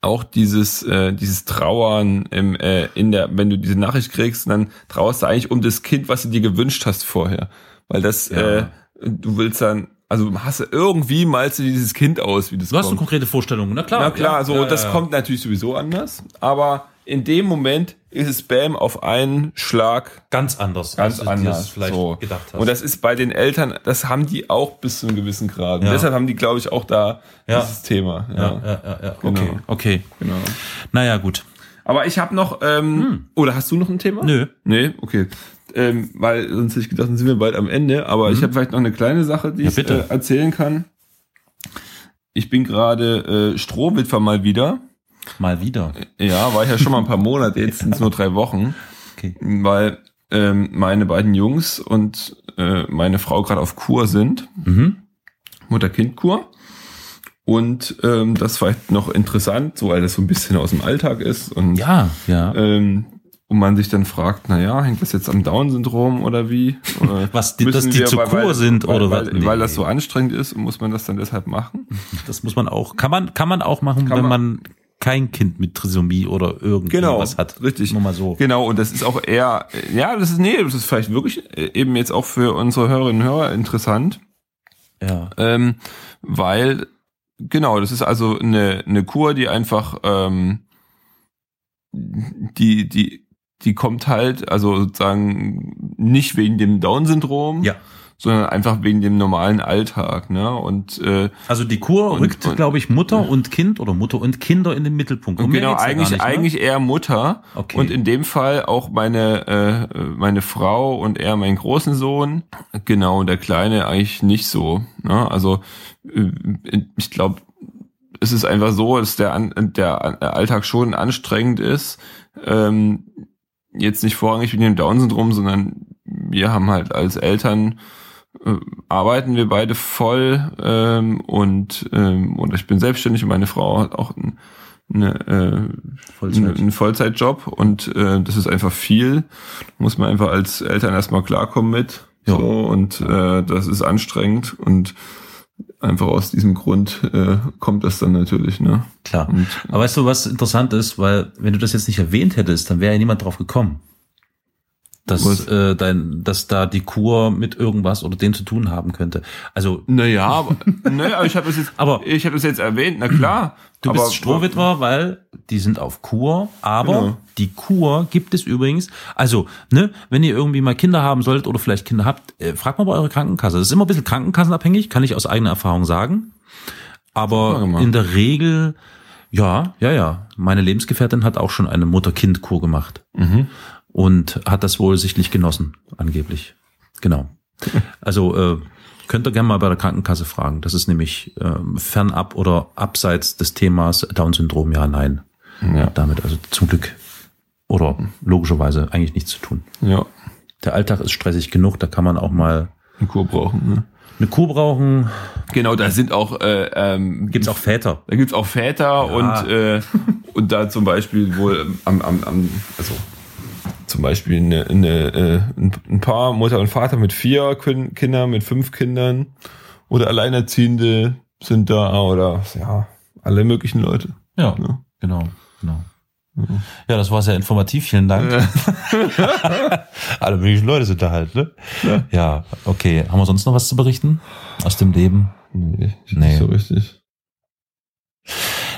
[SPEAKER 2] auch dieses äh, dieses Trauern im, äh, in der, wenn du diese Nachricht kriegst, dann trauerst du eigentlich um das Kind, was du dir gewünscht hast vorher, weil das
[SPEAKER 1] Ja.
[SPEAKER 2] äh, du willst dann, also hast du irgendwie malst du dir dieses Kind aus, wie das
[SPEAKER 1] du hast eine konkrete Vorstellung, na klar.
[SPEAKER 2] Na klar,
[SPEAKER 1] ja,
[SPEAKER 2] so
[SPEAKER 1] ja,
[SPEAKER 2] das kommt natürlich sowieso anders, aber in dem Moment ist es Bam auf einen Schlag
[SPEAKER 1] ganz anders,
[SPEAKER 2] ganz
[SPEAKER 1] als du
[SPEAKER 2] anders.
[SPEAKER 1] das vielleicht
[SPEAKER 2] so.
[SPEAKER 1] gedacht hast.
[SPEAKER 2] Und das ist bei den Eltern, das haben die auch bis zu einem gewissen Grad.
[SPEAKER 1] Ja.
[SPEAKER 2] deshalb haben die, glaube ich, auch da
[SPEAKER 1] Ja.
[SPEAKER 2] dieses Thema.
[SPEAKER 1] ja, ja, ja, ja.
[SPEAKER 2] Genau.
[SPEAKER 1] okay, okay.
[SPEAKER 2] Genau.
[SPEAKER 1] Naja, gut.
[SPEAKER 2] Aber ich habe noch, ähm, oder hast du noch ein Thema?
[SPEAKER 1] Hm. Nö.
[SPEAKER 2] Nee, okay. Ähm, weil sonst hätte ich gedacht, dann sind wir bald am Ende. Aber ich habe vielleicht noch eine kleine Sache, die
[SPEAKER 1] Hm. Ja,
[SPEAKER 2] ich
[SPEAKER 1] bitte.
[SPEAKER 2] äh, erzählen kann. Ich bin gerade äh, Strohwitwer mal wieder.
[SPEAKER 1] Mal wieder.
[SPEAKER 2] Ja, war ich ja schon mal ein paar Monate, jetzt sind es nur drei Wochen.
[SPEAKER 1] Okay.
[SPEAKER 2] Weil ähm, meine beiden Jungs und äh, meine Frau gerade auf Kur sind.
[SPEAKER 1] Mhm.
[SPEAKER 2] Mutter-Kind-Kur. Und ähm, das war vielleicht noch interessant, so weil das so ein bisschen aus dem Alltag ist und
[SPEAKER 1] Ja, ja.
[SPEAKER 2] ähm, und man sich dann fragt, na ja, hängt das jetzt am Down-Syndrom oder wie? Oder
[SPEAKER 1] Was, die- dass die zur Kur sind
[SPEAKER 2] weil,
[SPEAKER 1] oder
[SPEAKER 2] weil,
[SPEAKER 1] was? Nee.
[SPEAKER 2] weil das so anstrengend ist und muss man das dann deshalb machen?
[SPEAKER 1] Das muss man auch. Kann man, kann man auch machen,
[SPEAKER 2] Kann
[SPEAKER 1] wenn
[SPEAKER 2] man.
[SPEAKER 1] man kein Kind mit Trisomie oder irgendwas hat.
[SPEAKER 2] richtig.
[SPEAKER 1] Nur mal so.
[SPEAKER 2] Genau, und das ist auch eher, ja, das ist, nee, das ist vielleicht wirklich äh, eben jetzt auch für unsere Hörerinnen und Hörer interessant,
[SPEAKER 1] Ja.
[SPEAKER 2] ähm, weil, genau, das ist also eine, eine Kur, die einfach, ähm, die, die, die kommt halt, also sozusagen nicht wegen dem Down-Syndrom,
[SPEAKER 1] Ja.
[SPEAKER 2] Sondern einfach wegen dem normalen Alltag, ne? Und äh,
[SPEAKER 1] Also die Kur
[SPEAKER 2] Und-
[SPEAKER 1] rückt,
[SPEAKER 2] und-
[SPEAKER 1] glaube ich, Mutter und Kind oder Mutter und Kinder in den Mittelpunkt. Mehr
[SPEAKER 2] genau, eigentlich,
[SPEAKER 1] nicht, ne?
[SPEAKER 2] eigentlich eher Mutter.
[SPEAKER 1] Okay.
[SPEAKER 2] Und in dem Fall auch meine, äh, meine Frau und er meinen großen Sohn. Genau, und der Kleine eigentlich nicht so. Ne? Also äh, ich glaube, es ist einfach so, dass der, An der Alltag schon anstrengend ist. Ähm, jetzt nicht vorrangig wegen dem Down-Syndrom, sondern wir haben halt als Eltern äh, arbeiten wir beide voll ähm, und ähm, und ich bin selbstständig und meine Frau hat auch ein, eine, äh,
[SPEAKER 1] Vollzeit.
[SPEAKER 2] eine, einen Vollzeitjob und äh, das ist einfach viel. Muss man einfach als Eltern erstmal klarkommen mit.
[SPEAKER 1] Ja.
[SPEAKER 2] So, und äh, das ist anstrengend und einfach aus diesem Grund äh, kommt das dann natürlich, ne?
[SPEAKER 1] Klar.
[SPEAKER 2] Und,
[SPEAKER 1] Aber weißt du, was interessant ist, weil wenn du das jetzt nicht erwähnt hättest, dann wäre ja niemand drauf gekommen. Dass, äh, dein, dass da die Kur mit irgendwas oder dem zu tun haben könnte. Also
[SPEAKER 2] naja, aber, naja, ich habe das jetzt,
[SPEAKER 1] Aber-
[SPEAKER 2] ich habe das jetzt erwähnt, na klar.
[SPEAKER 1] Du
[SPEAKER 2] aber,
[SPEAKER 1] bist Strohwitwer, weil die sind auf Kur, aber
[SPEAKER 2] Genau.
[SPEAKER 1] die Kur gibt es übrigens. Also, ne, wenn ihr irgendwie mal Kinder haben solltet oder vielleicht Kinder habt, äh, fragt mal bei eurer Krankenkasse. Das ist immer ein bisschen krankenkassenabhängig, kann ich aus eigener Erfahrung sagen. Aber in der Regel, ja, ja, ja. Meine Lebensgefährtin hat auch schon eine Mutter-Kind-Kur gemacht
[SPEAKER 2] Mhm.
[SPEAKER 1] Und hat das wohl sichtlich genossen, angeblich. Genau. Also äh, könnt ihr gerne mal bei der Krankenkasse fragen. Das ist nämlich ähm, fernab oder abseits des Themas Down-Syndrom, ja, nein.
[SPEAKER 2] Ja.
[SPEAKER 1] Damit also zum Glück oder logischerweise eigentlich nichts zu tun.
[SPEAKER 2] Ja,
[SPEAKER 1] Der Alltag ist stressig genug, da kann man auch mal
[SPEAKER 2] eine Kur brauchen. Ne?
[SPEAKER 1] eine Kur brauchen.
[SPEAKER 2] Genau, da sind auch äh, ähm,
[SPEAKER 1] Gibt's auch Väter.
[SPEAKER 2] Da gibt's auch Väter und äh, und da zum Beispiel wohl am, am, am also zum Beispiel eine, eine, äh, ein- Paar, Mutter und Vater mit vier Kin- Kindern, mit fünf Kindern oder Alleinerziehende sind da oder ja, alle möglichen Leute.
[SPEAKER 1] Ja,
[SPEAKER 2] Ja.
[SPEAKER 1] genau, genau. Ja, das war sehr informativ, vielen Dank. Alle möglichen Leute sind da halt, ne? Ja. okay. Haben wir sonst noch was zu berichten aus dem Leben?
[SPEAKER 2] Nee,
[SPEAKER 1] Nee.
[SPEAKER 2] nicht so richtig.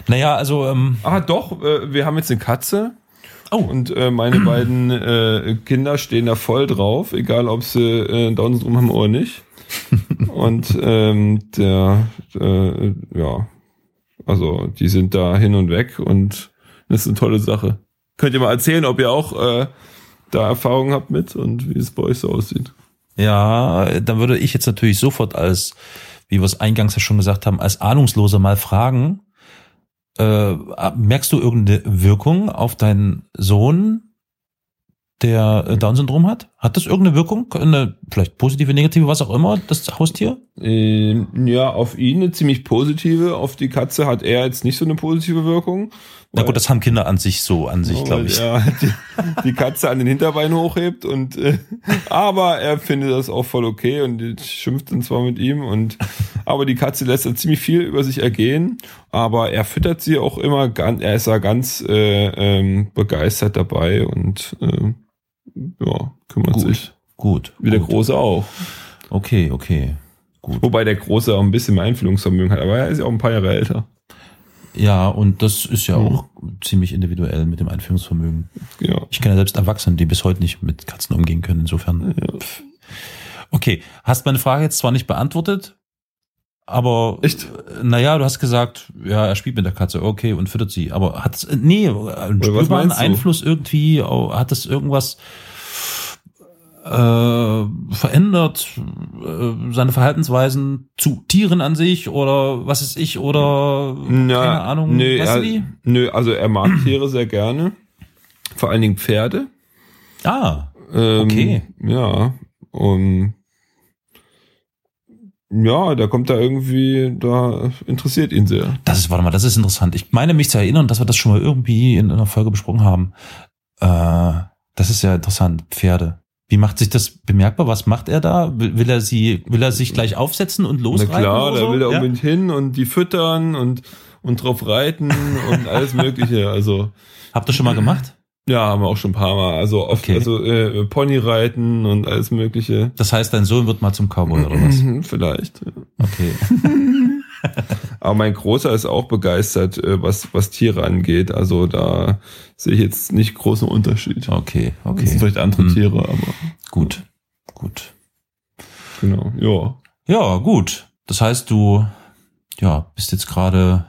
[SPEAKER 1] Naja, also, ähm,
[SPEAKER 2] Ah, doch, äh, wir haben jetzt eine Katze.
[SPEAKER 1] Oh,
[SPEAKER 2] Und äh, meine beiden äh, Kinder stehen da voll drauf, egal ob sie äh, Down-Syndrom haben oder nicht. Und ähm, der, äh, ja, also die sind da hin und weg und das ist eine tolle Sache. Könnt ihr mal erzählen, ob ihr auch äh, da Erfahrung habt mit und wie es bei euch so aussieht?
[SPEAKER 1] ja, dann würde ich jetzt natürlich sofort als, wie wir es eingangs ja schon gesagt haben, als Ahnungsloser mal fragen, äh, merkst du irgendeine Wirkung auf deinen Sohn der äh, Down-Syndrom hat? Hat das irgendeine Wirkung? Eine vielleicht positive, negative, was auch immer, das Haustier?
[SPEAKER 2] Ähm, ja, auf ihn eine ziemlich positive, auf die Katze hat er jetzt nicht so eine positive Wirkung.
[SPEAKER 1] Na gut, das haben Kinder an sich so an sich, glaube ich.
[SPEAKER 2] er die, die Katze an den Hinterbein hochhebt und äh, aber er findet das auch voll okay und schimpft dann zwar mit ihm und aber die Katze lässt dann ziemlich viel über sich ergehen, aber er füttert sie auch immer ganz, er ist da ganz äh, ähm, begeistert dabei und äh, ja, kümmert
[SPEAKER 1] Gut,
[SPEAKER 2] sich.
[SPEAKER 1] gut.
[SPEAKER 2] Wie der
[SPEAKER 1] gut.
[SPEAKER 2] Große auch.
[SPEAKER 1] Okay, okay. Gut.
[SPEAKER 2] Wobei der Große auch ein bisschen mehr Einfühlungsvermögen hat, aber er ist ja auch ein paar Jahre älter.
[SPEAKER 1] Ja, und das ist ja
[SPEAKER 2] Mhm.
[SPEAKER 1] auch ziemlich individuell mit dem Einführungsvermögen.
[SPEAKER 2] Ja.
[SPEAKER 1] Ich kenne ja selbst Erwachsene, die bis heute nicht mit Katzen umgehen können, insofern. pff. Okay, hast meine Frage jetzt zwar nicht beantwortet, aber
[SPEAKER 2] Echt?
[SPEAKER 1] äh, naja, du hast gesagt, ja, er spielt mit der Katze, okay, und füttert sie. Aber hat es, äh, nee, spürbaren? Einfluss irgendwie, hat es irgendwas äh, verändert, äh, seine Verhaltensweisen zu Tieren an sich oder was ist ich oder keine Ahnung,
[SPEAKER 2] nö,
[SPEAKER 1] weißt
[SPEAKER 2] er,
[SPEAKER 1] du
[SPEAKER 2] nö, also er mag Tiere sehr gerne. Vor allen Dingen Pferde.
[SPEAKER 1] Ah,
[SPEAKER 2] Ähm,
[SPEAKER 1] Okay.
[SPEAKER 2] Ja. Und ja, da kommt da irgendwie, da interessiert ihn sehr.
[SPEAKER 1] Das ist, warte mal, das ist interessant. Ich meine mich zu erinnern, dass wir das schon mal irgendwie in einer Folge besprochen haben. Äh, das ist ja interessant. Pferde. Wie macht sich das bemerkbar? Was macht er da? Will, will er sie, will er sich gleich aufsetzen und
[SPEAKER 2] Na
[SPEAKER 1] losreiten?
[SPEAKER 2] klar,
[SPEAKER 1] oder
[SPEAKER 2] da
[SPEAKER 1] so?
[SPEAKER 2] will er
[SPEAKER 1] ja?
[SPEAKER 2] unbedingt hin und die füttern und, und drauf reiten und alles Mögliche. Also,
[SPEAKER 1] Habt ihr schon mal gemacht?
[SPEAKER 2] ja, haben wir auch schon ein paar Mal. Also, oft,
[SPEAKER 1] Okay.
[SPEAKER 2] also äh, Ponyreiten und alles Mögliche.
[SPEAKER 1] Das heißt, dein Sohn wird mal zum Cowboy oder was?
[SPEAKER 2] Vielleicht. ja.
[SPEAKER 1] Okay.
[SPEAKER 2] Aber mein Großer ist auch begeistert, äh, was, was Tiere angeht. Also da sehe ich jetzt nicht großen Unterschied.
[SPEAKER 1] Okay,
[SPEAKER 2] Das sind
[SPEAKER 1] okay.
[SPEAKER 2] vielleicht andere
[SPEAKER 1] Hm.
[SPEAKER 2] Tiere, aber
[SPEAKER 1] Gut. Gut.
[SPEAKER 2] genau, ja.
[SPEAKER 1] Ja, gut. Das heißt, du, ja, bist jetzt gerade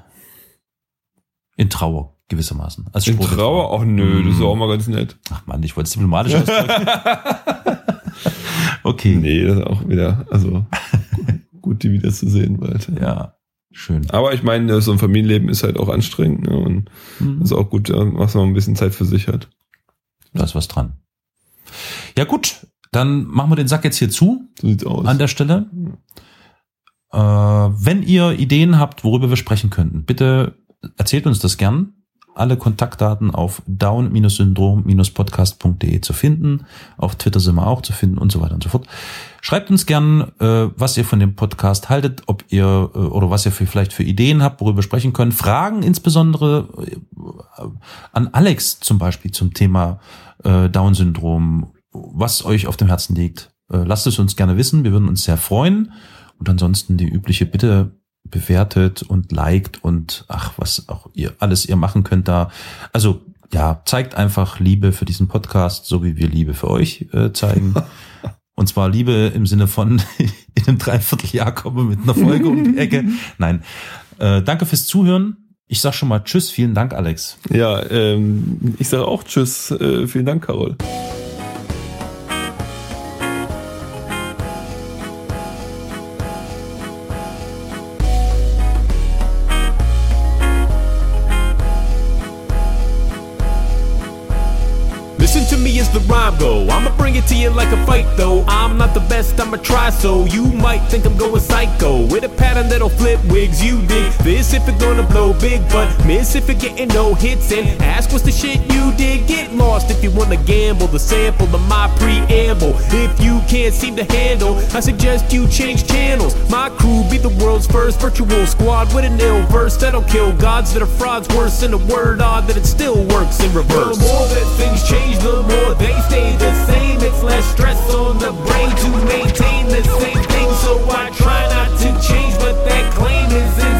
[SPEAKER 1] in Trauer, gewissermaßen. Als
[SPEAKER 2] In
[SPEAKER 1] Spruch-
[SPEAKER 2] Trauer? Ach nö, das ist
[SPEAKER 1] Hm.
[SPEAKER 2] auch mal ganz nett.
[SPEAKER 1] Ach man, ich wollte es diplomatisch ausdrücken. okay.
[SPEAKER 2] Nee, das ist auch wieder, also gut, die wiederzusehen bald.
[SPEAKER 1] Ja, schön.
[SPEAKER 2] Aber ich meine, so ein Familienleben ist halt auch anstrengend ne? und
[SPEAKER 1] Mhm.
[SPEAKER 2] ist auch gut, äh, was man ein bisschen Zeit für sich hat.
[SPEAKER 1] Da ist was dran. Ja gut, dann machen wir den Sack jetzt hier zu
[SPEAKER 2] So sieht's aus.
[SPEAKER 1] an der Stelle. Äh, wenn ihr Ideen habt, worüber wir sprechen könnten, bitte erzählt uns das gern. Alle Kontaktdaten auf down-syndrom-podcast.de zu finden. Auf Twitter sind wir auch zu finden und so weiter und so fort. Schreibt uns gern, äh, was ihr von dem Podcast haltet, ob ihr äh, oder was ihr für, vielleicht für Ideen habt, worüber wir sprechen können. Fragen insbesondere äh, an Alex zum Beispiel zum Thema äh, Down-Syndrom, was euch auf dem Herzen liegt. Äh, lasst es uns gerne wissen, wir würden uns sehr freuen. Und ansonsten die übliche Bitte bewertet und liked und ach, was auch ihr alles ihr machen könnt da. Also ja, zeigt einfach Liebe für diesen Podcast, so wie wir Liebe für euch äh, zeigen. Und zwar Liebe im Sinne von in einem Dreivierteljahr komme mit einer Folge um die Ecke. Nein. Äh, danke fürs Zuhören. Ich sag schon mal Tschüss, vielen Dank, Alex.
[SPEAKER 2] Ja, ähm, ich sage auch Tschüss. Äh, vielen Dank, Carol.
[SPEAKER 4] To the rhyme go. I'ma bring it to you like a fight though. I'm not the best, I'ma try so. You might think I'm going psycho. With a pattern that'll flip wigs, you dig this if it gonna blow big, but miss if it getting no hits. And ask what's the shit you did. Get lost if you wanna gamble. The sample of my preamble. If you can't seem to handle, I suggest you change channels. My crew be the world's first virtual squad with an ill verse that'll kill gods that are frauds. Worse than a word odd that it still works in reverse. The more that things change, the more they stay the same. It's less stress on the brain to maintain the same thing. So I try not to change, but that claim is insane.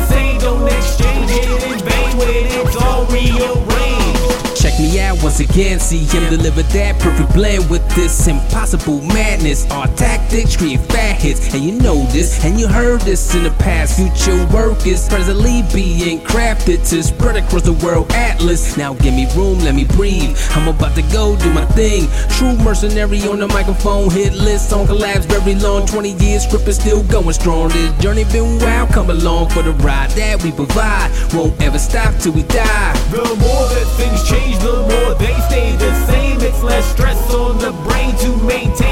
[SPEAKER 5] Once again, see him deliver that perfect blend with this impossible madness. Our tactics create fat hits, and you know this, and you heard this in the past. Future work is presently being crafted to spread across the world atlas. Now give me room, let me breathe. I'm about to go do my thing. True mercenary on the microphone, hit list on collabs very long. 20 years, script is still going strong. This journey been wild, come along for the ride that we provide. Won't ever stop till we die.
[SPEAKER 4] The more that things change, the more they stay the same. It's less stress on
[SPEAKER 6] the brain to maintain.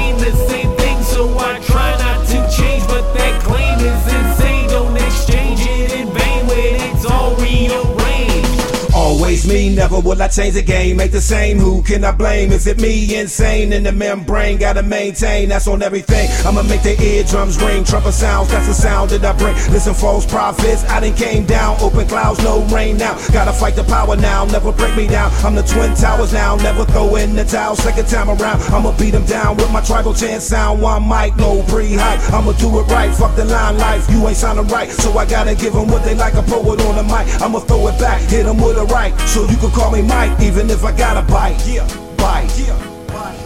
[SPEAKER 6] Will I change the game, make the same. Who can I blame? Is it me? Insane in the membrane, gotta maintain. That's on everything. I'ma make the eardrums ring. Trumpet sounds, that's the sound that I bring. Listen, false prophets, I done came down. Open clouds, no rain now. Gotta fight the power now, never break me down. I'm the twin towers now, never throw in the towel. Second time around, I'ma beat them down with my tribal chant sound. One mic, no pre-hype. I'ma do it right, fuck the line life. You ain't sounding right, so I gotta give them what they like. A poet on the mic, I'ma throw it back, hit them with a right. So you can call me Mike, even if I gotta bite. Yeah, bite. Yeah, bite.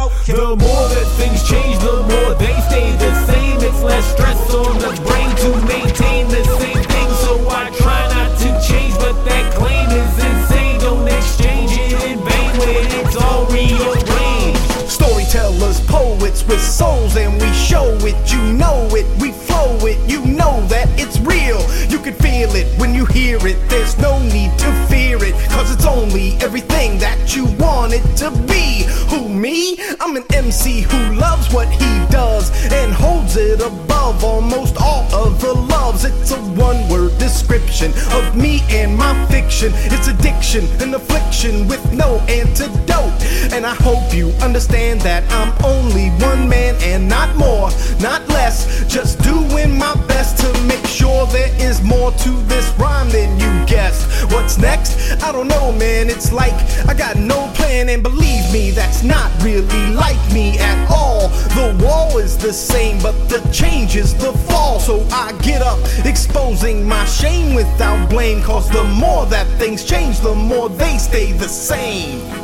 [SPEAKER 6] Okay.
[SPEAKER 4] The more that things change, the more they stay the same. It's less stress on the brain to maintain the same
[SPEAKER 7] with souls, and we show it. You know it, we flow it. You know that it's real. You can feel it when you hear it. There's no need to fear it, cause it's only everything that you want it to be. Who, me? I'm an MC who loves what he does and holds it above almost all of the loves. It's a one word description of me and my fiction. It's addiction, an affliction with no antidote. And I hope you understand that I'm only one man and not more, not less. Just doing my best to make sure there is more to this rhyme than you guessed. What's next? I don't know, man. It's like I got no plan, and believe me, that's not really like me at all. The wall is the same, but the change is the fall. So I get up, exposing my shame without blame. Cause the more that things change, the more they stay the same.